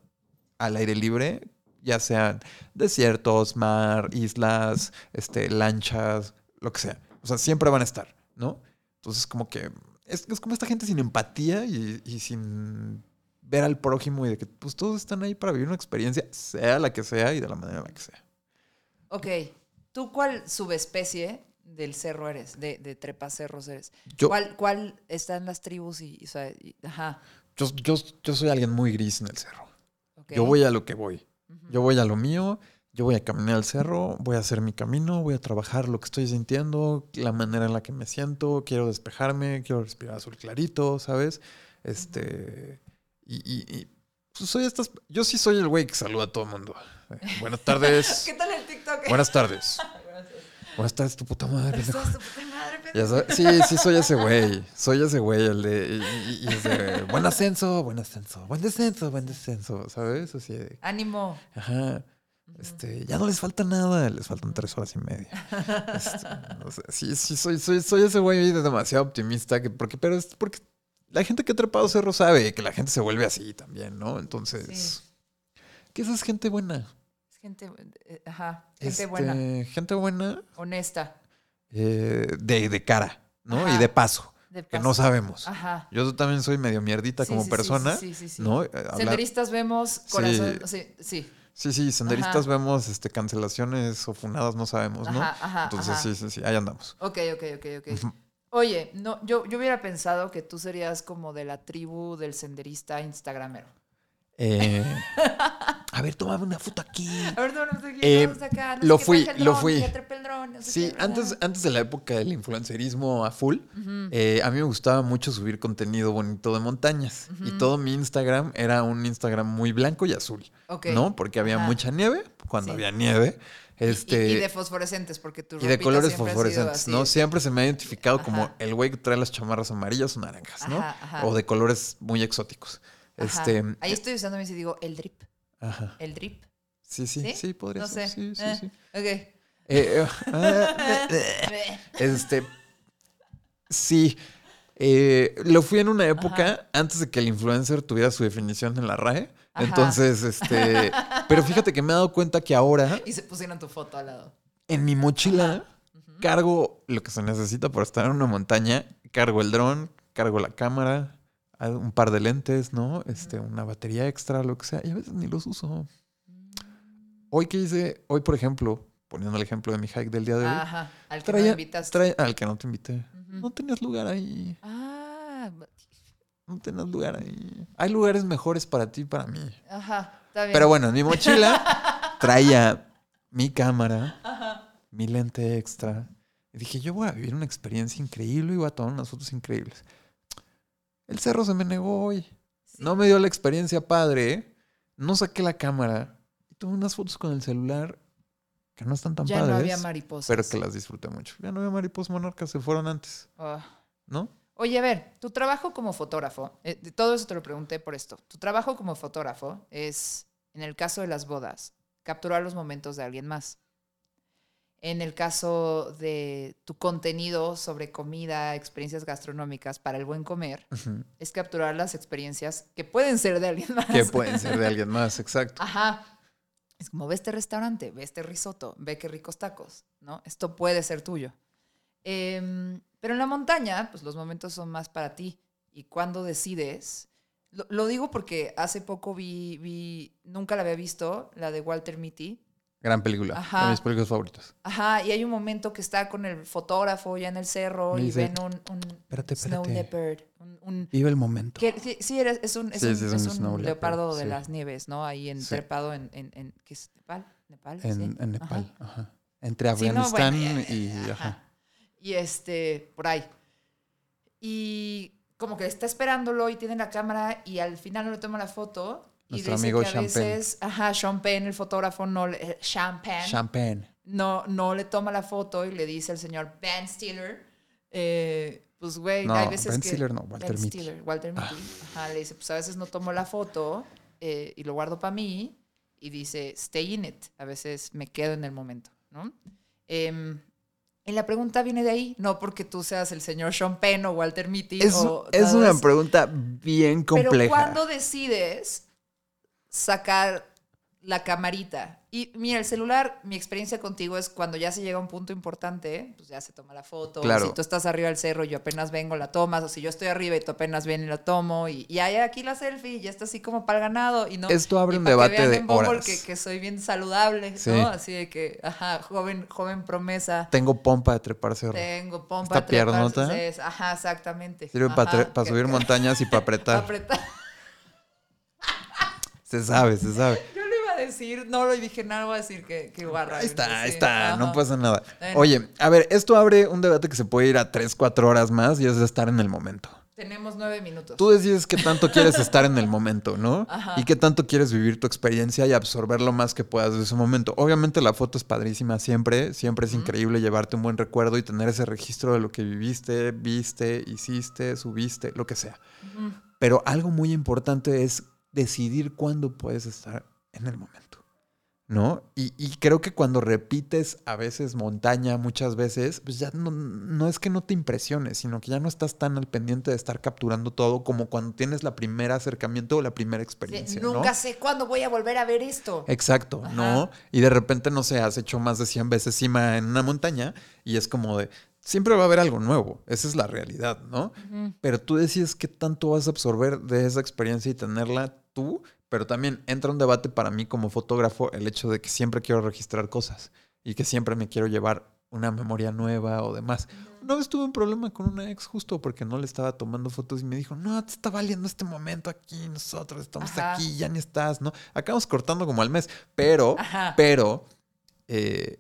al aire libre, ya sean desiertos, mar, islas, este, lanchas, lo que sea. O sea, siempre van a estar, ¿no? Entonces, como que es, es como esta gente sin empatía y, y sin ver al prójimo y de que pues todos están ahí para vivir una experiencia, sea la que sea y de la manera en la que sea. Ok. ¿Tú cuál subespecie del cerro eres? De, de trepacerros eres. Yo, ¿Cuál, ¿Cuál está en las tribus y, y, o sea, y- ajá. yo, yo, yo soy alguien muy gris en el cerro. Yo voy a lo que voy. Yo voy a lo mío, yo voy a caminar al cerro, voy a hacer mi camino, voy a trabajar lo que estoy sintiendo, la manera en la que me siento, quiero despejarme, quiero respirar azul clarito, ¿sabes? Este. Y, y- y, pues, soy estas. Yo sí soy el güey que saluda a todo el mundo. Eh, Buenas tardes. ¿Qué tal el TikTok? Buenas tardes. Tu puta madre. pendejo. Estás tu puta madre, pendejo. sí, sí, soy ese güey. Soy ese güey, el de. Y, y- es buen ascenso, buen ascenso, buen descenso, buen descenso, ¿sabes? Así de. Ánimo. Ajá. Este, ya no les falta nada, les faltan tres horas y media. Este, o sea, sí, sí, soy, soy, soy ese güey de demasiado optimista, que, porque, pero es porque la gente que ha trepado cerro sabe que la gente se vuelve así también, ¿no? Entonces, Sí. que esa es gente buena. Gente, eh, ajá, gente Este, buena, Gente buena honesta. eh, de, de cara, ¿no? Ajá. Y de paso, de que no sabemos. Ajá. Yo también soy medio mierdita Sí, como sí, persona, sí, sí, sí. ¿no? Eh, hablar- Senderistas vemos, corazón. Sí, sí. Sí, sí, senderistas Ajá. vemos este, cancelaciones o funadas, no sabemos, ¿no? Ajá, Entonces, sí, sí, sí, ahí andamos. Ok, ok, ok, ok. Oye, no, yo, yo hubiera pensado que tú serías como de la tribu del senderista instagramero. Eh, a ver, toma una foto aquí. A ver, Eh, qué, vamos acá, no sé lo fui, lo fui. dron, no sé Sí, qué, antes, antes de la época del influencerismo a full, eh, a mí me gustaba mucho subir contenido bonito de montañas. Y todo mi Instagram era un Instagram muy blanco y azul. ¿no? Porque había Ajá. mucha nieve, cuando Sí. había nieve. Este, y, y de fosforescentes, porque tu y de colores fosforescentes. ¿no? Siempre se me ha identificado como el güey que trae las chamarras amarillas o naranjas, ¿no? Ajá, ajá. O de colores muy exóticos. Ajá. Este, Ahí estoy usando y digo, el drip, ajá. el drip. Sí, sí, ¿Sí? sí, podría No ser. sé. Sí, sí, Eh, sí. Ok. Eh, eh, ah, Este. Sí. eh, lo fui en una época antes de que el influencer tuviera su definición en la RAE. Ajá. Entonces, este. Pero fíjate que me he dado cuenta que ahora Y se pusieron tu foto al lado. en mi mochila cargo lo que se necesita para estar en una montaña. Cargo el dron, cargo la cámara, un par de lentes, ¿no? Este, una batería extra, lo que sea. Y a veces ni los uso. Hoy que hice, hoy por ejemplo, poniendo el ejemplo de mi hike del día de hoy, Ajá. Al que no invitaste. traía- al que no te invité. No tenías lugar ahí. Ah, No tenías lugar ahí. Hay lugares mejores para ti y para mí. ajá. Está bien. Pero bueno, en mi mochila traía mi cámara, mi lente extra. Y dije, yo voy a vivir una experiencia increíble y voy a tomar unas fotos increíbles. El cerro se me negó hoy. Sí. No me dio la experiencia padre. No saqué la cámara. Y tomé unas fotos con el celular que no están tan ya padres. no había mariposas. pero que las disfruté mucho. Ya no había mariposas monarcas, se fueron antes. Ah. ¿No? Oye, a ver, tu trabajo como fotógrafo, eh, todo eso te lo pregunté por esto. Tu trabajo como fotógrafo es, en el caso de las bodas, capturar los momentos de alguien más. En el caso de tu contenido sobre comida, experiencias gastronómicas para el buen comer, Ujú. es capturar las experiencias que pueden ser de alguien más. Que pueden ser de alguien más, exacto. Ajá. Es como, ve este restaurante, ve este risotto, ve qué ricos tacos, ¿no? Esto puede ser tuyo. Em, pero en la montaña, pues los momentos son más para ti. Y cuando decides, lo, lo digo porque hace poco vi, vi, nunca la había visto, la de Walter Mitty. Gran película. Ajá. De mis películas favoritas. Ajá, y hay un momento que está con el fotógrafo ya en el cerro Me y dice, ven un, un "Espérate, snow espérate". leopard, un- un, Vive el momento. que, sí, sí, es un, es Sí, un, sí, es es un un snow leopardo leopard, de las nieves, ¿no? Ahí en, trepado en, en, en- ¿qué es? ¿Nepal? ¿Nepal? En. Nepal. Ajá. Entre no, Afganistán bueno, y. Ajá. ajá. Y este, por ahí. Y como que está esperándolo y tiene la cámara y al final no le toma la foto. Y Nuestro dice amigo que a veces, ajá, Sean Penn, el fotógrafo, no le, eh, Sean Penn, Champagne. no, no le toma la foto y le dice al señor Ben Stiller, eh, pues güey, No, hay veces Ben que... Stiller no, Walter Ben Mitty. Ah. Stiller, Walter Mitty. Ajá, le dice, pues a veces no tomo la foto eh, y lo guardo para mí y dice, stay in it. A veces me quedo en el momento, ¿no? Em, y la pregunta viene de ahí, no porque tú seas el señor Sean Penn o Walter Mitty. Es, o es una pregunta bien Pero compleja. cuando decides sacar la camarita. Y mira, el celular, mi experiencia contigo es cuando ya se llega a un punto importante, pues ya se toma la foto. Claro. Si tú estás arriba del cerro y yo apenas vengo, la tomas. O si yo estoy arriba y tú apenas vienes, la tomo. Y, y hay aquí la selfie, ya está así como para el ganado. Y no, Esto abre un que debate vean de horas. Que, que soy bien saludable, Sí. ¿no? Así de que, ajá, joven, joven promesa. Tengo pompa de trepar cerro. Tengo pompa. Esta trepas, piernota. Ajá, exactamente. Sirve para que- subir montañas y para apretar. apretar. Se sabe, se sabe. Yo lo iba a decir, no lo dije nada, voy a decir que, que guarra. Ahí está, ahí está, no pasa nada. Bueno. Oye, a ver, esto abre un debate que se puede ir a 3, 4 horas más y es de estar en el momento. Tenemos nueve minutos. Tú decides qué tanto quieres estar en el momento, ¿no? Ajá. Y qué tanto quieres vivir tu experiencia y absorber lo más que puedas de ese momento. Obviamente la foto es padrísima siempre, siempre es increíble llevarte un buen recuerdo y tener ese registro de lo que viviste, viste, hiciste, subiste, lo que sea. Pero algo muy importante es decidir cuándo puedes estar en el momento. ¿No? Y, y creo que cuando repites a veces montaña, muchas veces, pues ya no, no es que no te impresiones, sino que ya no estás tan al pendiente de estar capturando todo como cuando tienes la primera acercamiento o la primera experiencia. ¿no? Nunca sé cuándo voy a volver a ver esto. Exacto, Ajá. ¿no? Y de repente, no sé, has hecho más de 100 veces cima en una montaña y es como de, siempre va a haber algo nuevo, esa es la realidad, ¿no? Pero tú decides qué tanto vas a absorber de esa experiencia y tenerla tú, pero también entra un debate para mí como fotógrafo el hecho de que siempre quiero registrar cosas y que siempre me quiero llevar una memoria nueva o demás. Una vez tuve un problema con una ex justo porque no le estaba tomando fotos y me dijo, no, te está valiendo este momento aquí, nosotros estamos Ajá. aquí, ya ni estás, ¿no? Acabamos cortando como al mes, pero, Ajá. pero, eh,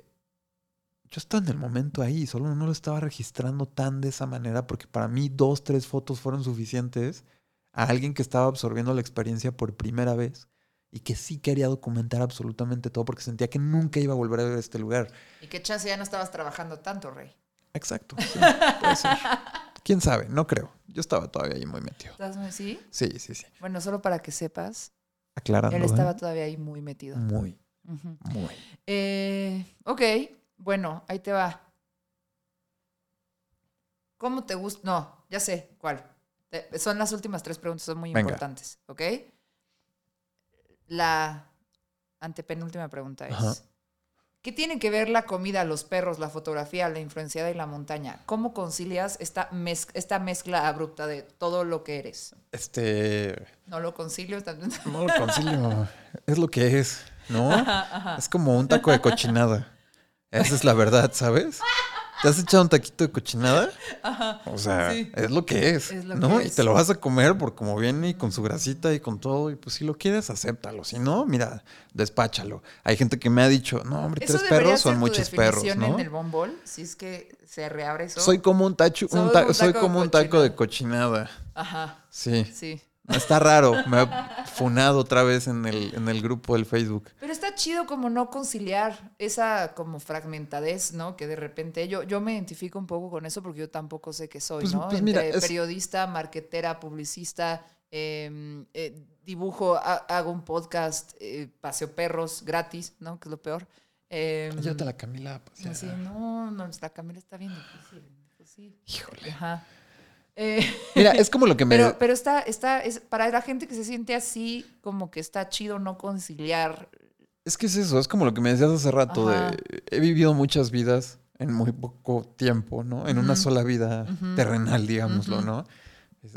yo estaba en el momento ahí, solo no lo estaba registrando tan de esa manera porque para mí dos, tres fotos fueron suficientes a alguien que estaba absorbiendo la experiencia por primera vez y que sí quería documentar absolutamente todo porque sentía que nunca iba a volver a ver este lugar. Y qué chance ya no estabas trabajando tanto, Rey. Exacto. sí, puede ser. ¿Quién sabe? No creo. Yo estaba todavía ahí muy metido. ¿Estás muy sí? Sí, sí, sí. Bueno, solo para que sepas, Aclarando. él ¿eh? estaba todavía ahí muy metido. Muy, muy. Eh, ok, bueno, ahí te va. ¿Cómo te gusta? No, ya sé cuál. Te- Son las últimas tres preguntas, son muy Venga. importantes, ¿ok? La antepenúltima pregunta es: Ajá. ¿Qué tiene que ver la comida, los perros, la fotografía, la influenciada y la montaña? ¿Cómo concilias esta, mez- esta mezcla abrupta de todo lo que eres? Este. No lo concilio también. No lo concilio. es lo que es, ¿no? Es como un taco de cochinada. Esa es la verdad, ¿sabes? ¿Te has echado un taquito de cochinada? O sea, Sí. es lo que es, Es lo ¿no? que Y es. te lo vas a comer por como viene y con su grasita y con todo. Y pues si lo quieres, acéptalo. Si no, mira, despáchalo. Hay gente que me ha dicho, no, hombre, tres perros son muchos perros, ¿no? en el bombol, si es que se reabre eso. Soy como un tacho, Soy un ta- un soy taco de como un taco de cochinada. Ajá, Sí. sí. Está raro. Me ha funado otra vez en el, en el grupo del Facebook. Pero está chido como no conciliar esa como fragmentadez, ¿no? Que de repente yo, yo me identifico un poco con eso porque yo tampoco sé qué soy, Pues- ¿no? pues Entre mira, es- periodista, marquetera, publicista eh, eh, dibujo, ha- hago un podcast, eh, paseo perros gratis, ¿no? Que es lo peor. Eh, Llévate a la Camila pasear. así, no, no, la Camila está bien difícil. Pues sí. Híjole. Ajá. Eh, Mira, es como lo que me... pero, pero está, está, es, para la gente que se siente así, como que está chido no conciliar. Es que es eso, es como lo que me decías hace rato Ajá. de... He vivido muchas vidas en muy poco tiempo, ¿no? En una sola vida terrenal, digámoslo. ¿no?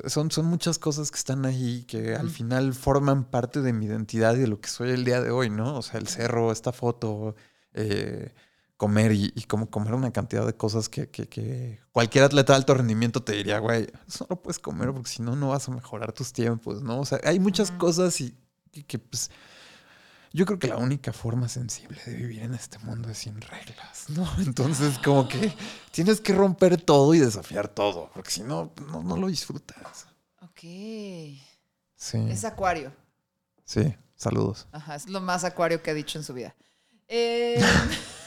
Son, son muchas cosas que están ahí que al final forman parte de mi identidad y de lo que soy el día de hoy, ¿no? O sea, el cerro, esta foto, eh, comer y, y como comer una cantidad de cosas que, que- que cualquier atleta de alto rendimiento te diría, güey, eso no puedes comer porque si no, no vas a mejorar tus tiempos, ¿no? O sea, hay muchas cosas y que, que, pues... Yo creo que la única forma sensible de vivir en este mundo es sin reglas, ¿no? Entonces, como que tienes que romper todo y desafiar todo, porque si no, no, no lo disfrutas. Ok. Sí. Es acuario. Sí, saludos. Ajá, es lo más acuario que ha dicho en su vida. Eh,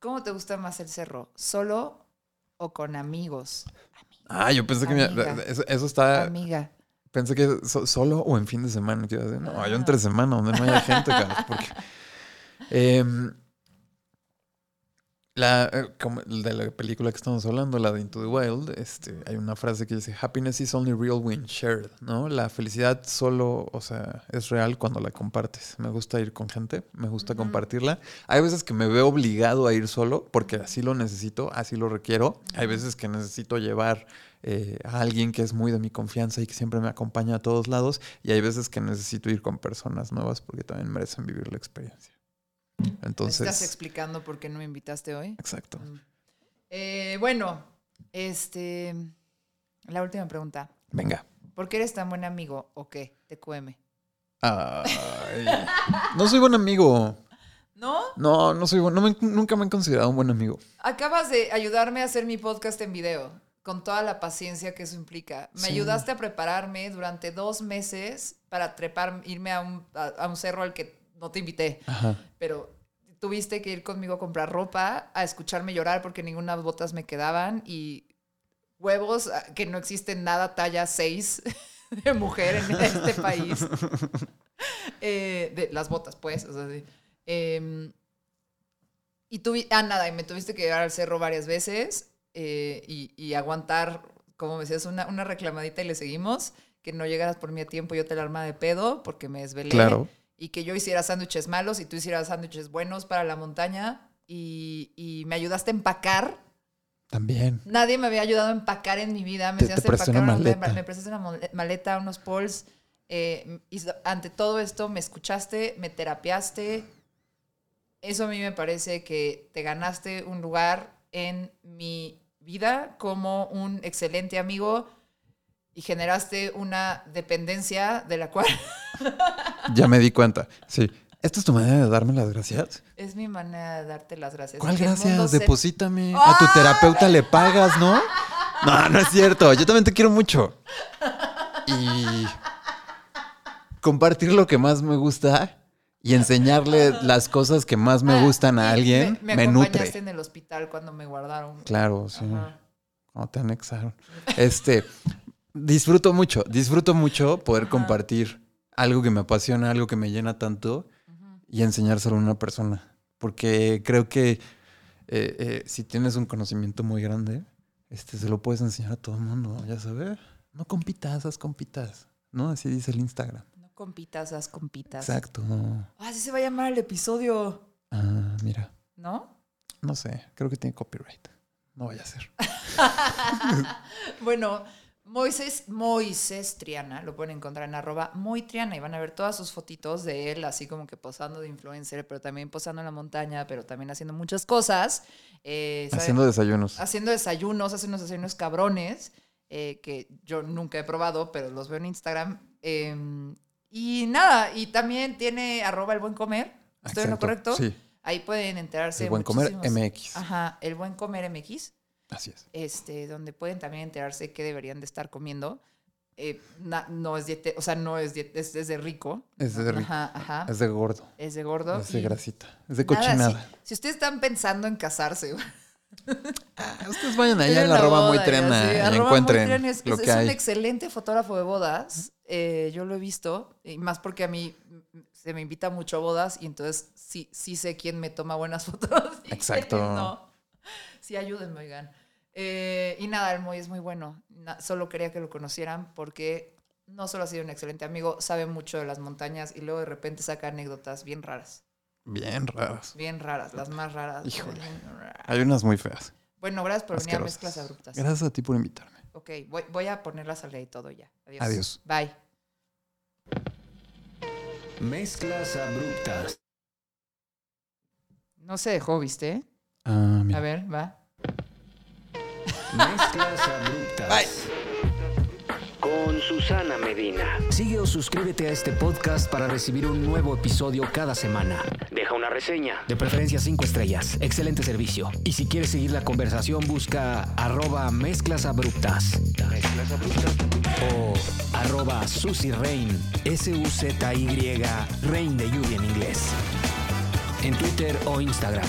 ¿Cómo te gusta más el cerro? ¿Solo o con amigos? Ah, yo pensé que eso, eso está. Amiga. Pensé que so- solo o en fin de semana. No, yo Ah. entre semana donde no haya gente, cabrón. Porque. Em, la, eh, como de la película que estamos hablando, la de Into the Wild, este, hay una frase que dice: Happiness is only real when shared, ¿no? La felicidad solo, o sea, es real cuando la compartes. Me gusta ir con gente, me gusta compartirla. Hay veces que me veo obligado a ir solo porque así lo necesito, así lo requiero. Hay veces que necesito llevar eh, a alguien que es muy de mi confianza y que siempre me acompaña a todos lados. Y hay veces que necesito ir con personas nuevas porque también merecen vivir la experiencia. ¿Me estás Entonces, explicando por qué no me invitaste hoy? exacto. Mm. Eh, bueno, este. La última pregunta. Venga. ¿Por qué eres tan buen amigo o qué? TQM. Ay, no soy buen amigo. ¿No? No, no soy buen, no me- nunca me han considerado un buen amigo. Acabas de ayudarme a hacer mi podcast en video, con toda la paciencia que eso implica. Me Sí. ayudaste a prepararme durante dos meses para trepar, irme a un, a, a un cerro al que no te invité, Ajá. pero tuviste que ir conmigo a comprar ropa, a escucharme llorar porque ninguna botas me quedaban y huevos, ah, que no existe nada talla 6 de mujer en este país. Eh, de las botas, pues. O sea, sí. Em, y tuvi, ah, nada, y me tuviste que llevar al cerro varias veces eh, y, y aguantar, como me decías, una, una reclamadita y le seguimos. Que no llegaras por mí a tiempo, yo te la arma de pedo porque me desvelé. Claro. Y que yo hiciera sándwiches malos y tú hicieras sándwiches buenos para la montaña. Y, y me ayudaste a empacar. También. Nadie me había ayudado a empacar en mi vida. Me Te- te empacar una una- me- maleta. me prestaste una maleta, unos pols. eh, y ante todo esto me escuchaste, me terapiaste. Eso a mí me parece que te ganaste un lugar en mi vida como un excelente amigo y generaste una dependencia de la cual Ya me di cuenta. Sí. ¿Esta es tu manera de darme las gracias? es mi manera de darte las gracias. ¿Cuál gracias? se- Deposítame. A tu terapeuta le pagas, ¿no? No, no es cierto. Yo también te quiero mucho. Y compartir lo que más me gusta y enseñarle las cosas que más me Ah, gustan a alguien me, me, me acompañaste nutre. en el hospital cuando me guardaron. Claro, sí. Ajá. Cuando te anexaron. Este, disfruto mucho, disfruto mucho poder Ajá. compartir algo que me apasiona, algo que me llena tanto y enseñárselo a una persona. Porque creo que eh, eh, si tienes un conocimiento muy grande, este, se lo puedes enseñar a todo el mundo, ya sabes. No compitas, haz compitas. ¿No? Así dice el Instagram. No compitas, haz compitas. Exacto. Ah, así se va a llamar el episodio, Ah, mira. ¿no? No sé, creo que tiene copyright. No vaya a ser. bueno, Moisés, Moisés Triana, lo pueden encontrar en arroba muy Triana y van a ver todas sus fotitos de él, así como que posando de influencer, pero también posando en la montaña, pero también haciendo muchas cosas. Eh. Haciendo desayunos. haciendo desayunos, hace unos desayunos cabrones, eh, que yo nunca he probado, pero los veo en Instagram. Eh, y nada, y también tiene arroba el buen comer. ¿Estoy en lo correcto? Sí. Ahí pueden enterarse. El buen comer MX. Ajá, el buen comer MX, Así es. este, donde pueden también enterarse qué deberían de estar comiendo. Eh, na- no es diete, o sea, no es diete, es, es de rico. Es de rico. Ajá, ajá. Es de gordo. Es de gordo. Es de grasita. Es de nada, cochinada. si, si ustedes están pensando en casarse, Ah, ustedes vayan allá en la arroba muy trena ya sé, y arroba muy encuentren es, lo es- que es un excelente fotógrafo de bodas. eh, yo lo he visto, y más porque a mí se me invita mucho a bodas y entonces sí, sí sé quién me toma buenas fotos. Exacto. No. Sí, ayúdenme, oigan. Eh, y nada, el Moy es muy bueno. Na- solo quería que lo conocieran porque no solo ha sido un excelente amigo, sabe mucho de las montañas y luego de repente saca anécdotas bien raras. Bien raras. Bien raras, las más raras. Híjole. Hay unas muy feas. Bueno, gracias por venir a. Mezclas Abruptas. Gracias a ti por invitarme. Ok, voy, voy a ponerlas al y todo ya. Adiós. Adiós. Bye. Mezclas abruptas. No se dejó, ¿viste? Ah, mira. A ver, va. Mezclas abruptas. Con Susana Medina. Sigue o suscríbete a este podcast para recibir un nuevo episodio cada semana. Deja una reseña. De preferencia cinco estrellas. Excelente servicio. Y si quieres seguir la conversación, busca arroba mezclas abruptas. Mezclas abruptas. O arroba Susy Rain. S-U-Z-Y. Rain de lluvia en inglés. En Twitter o Instagram.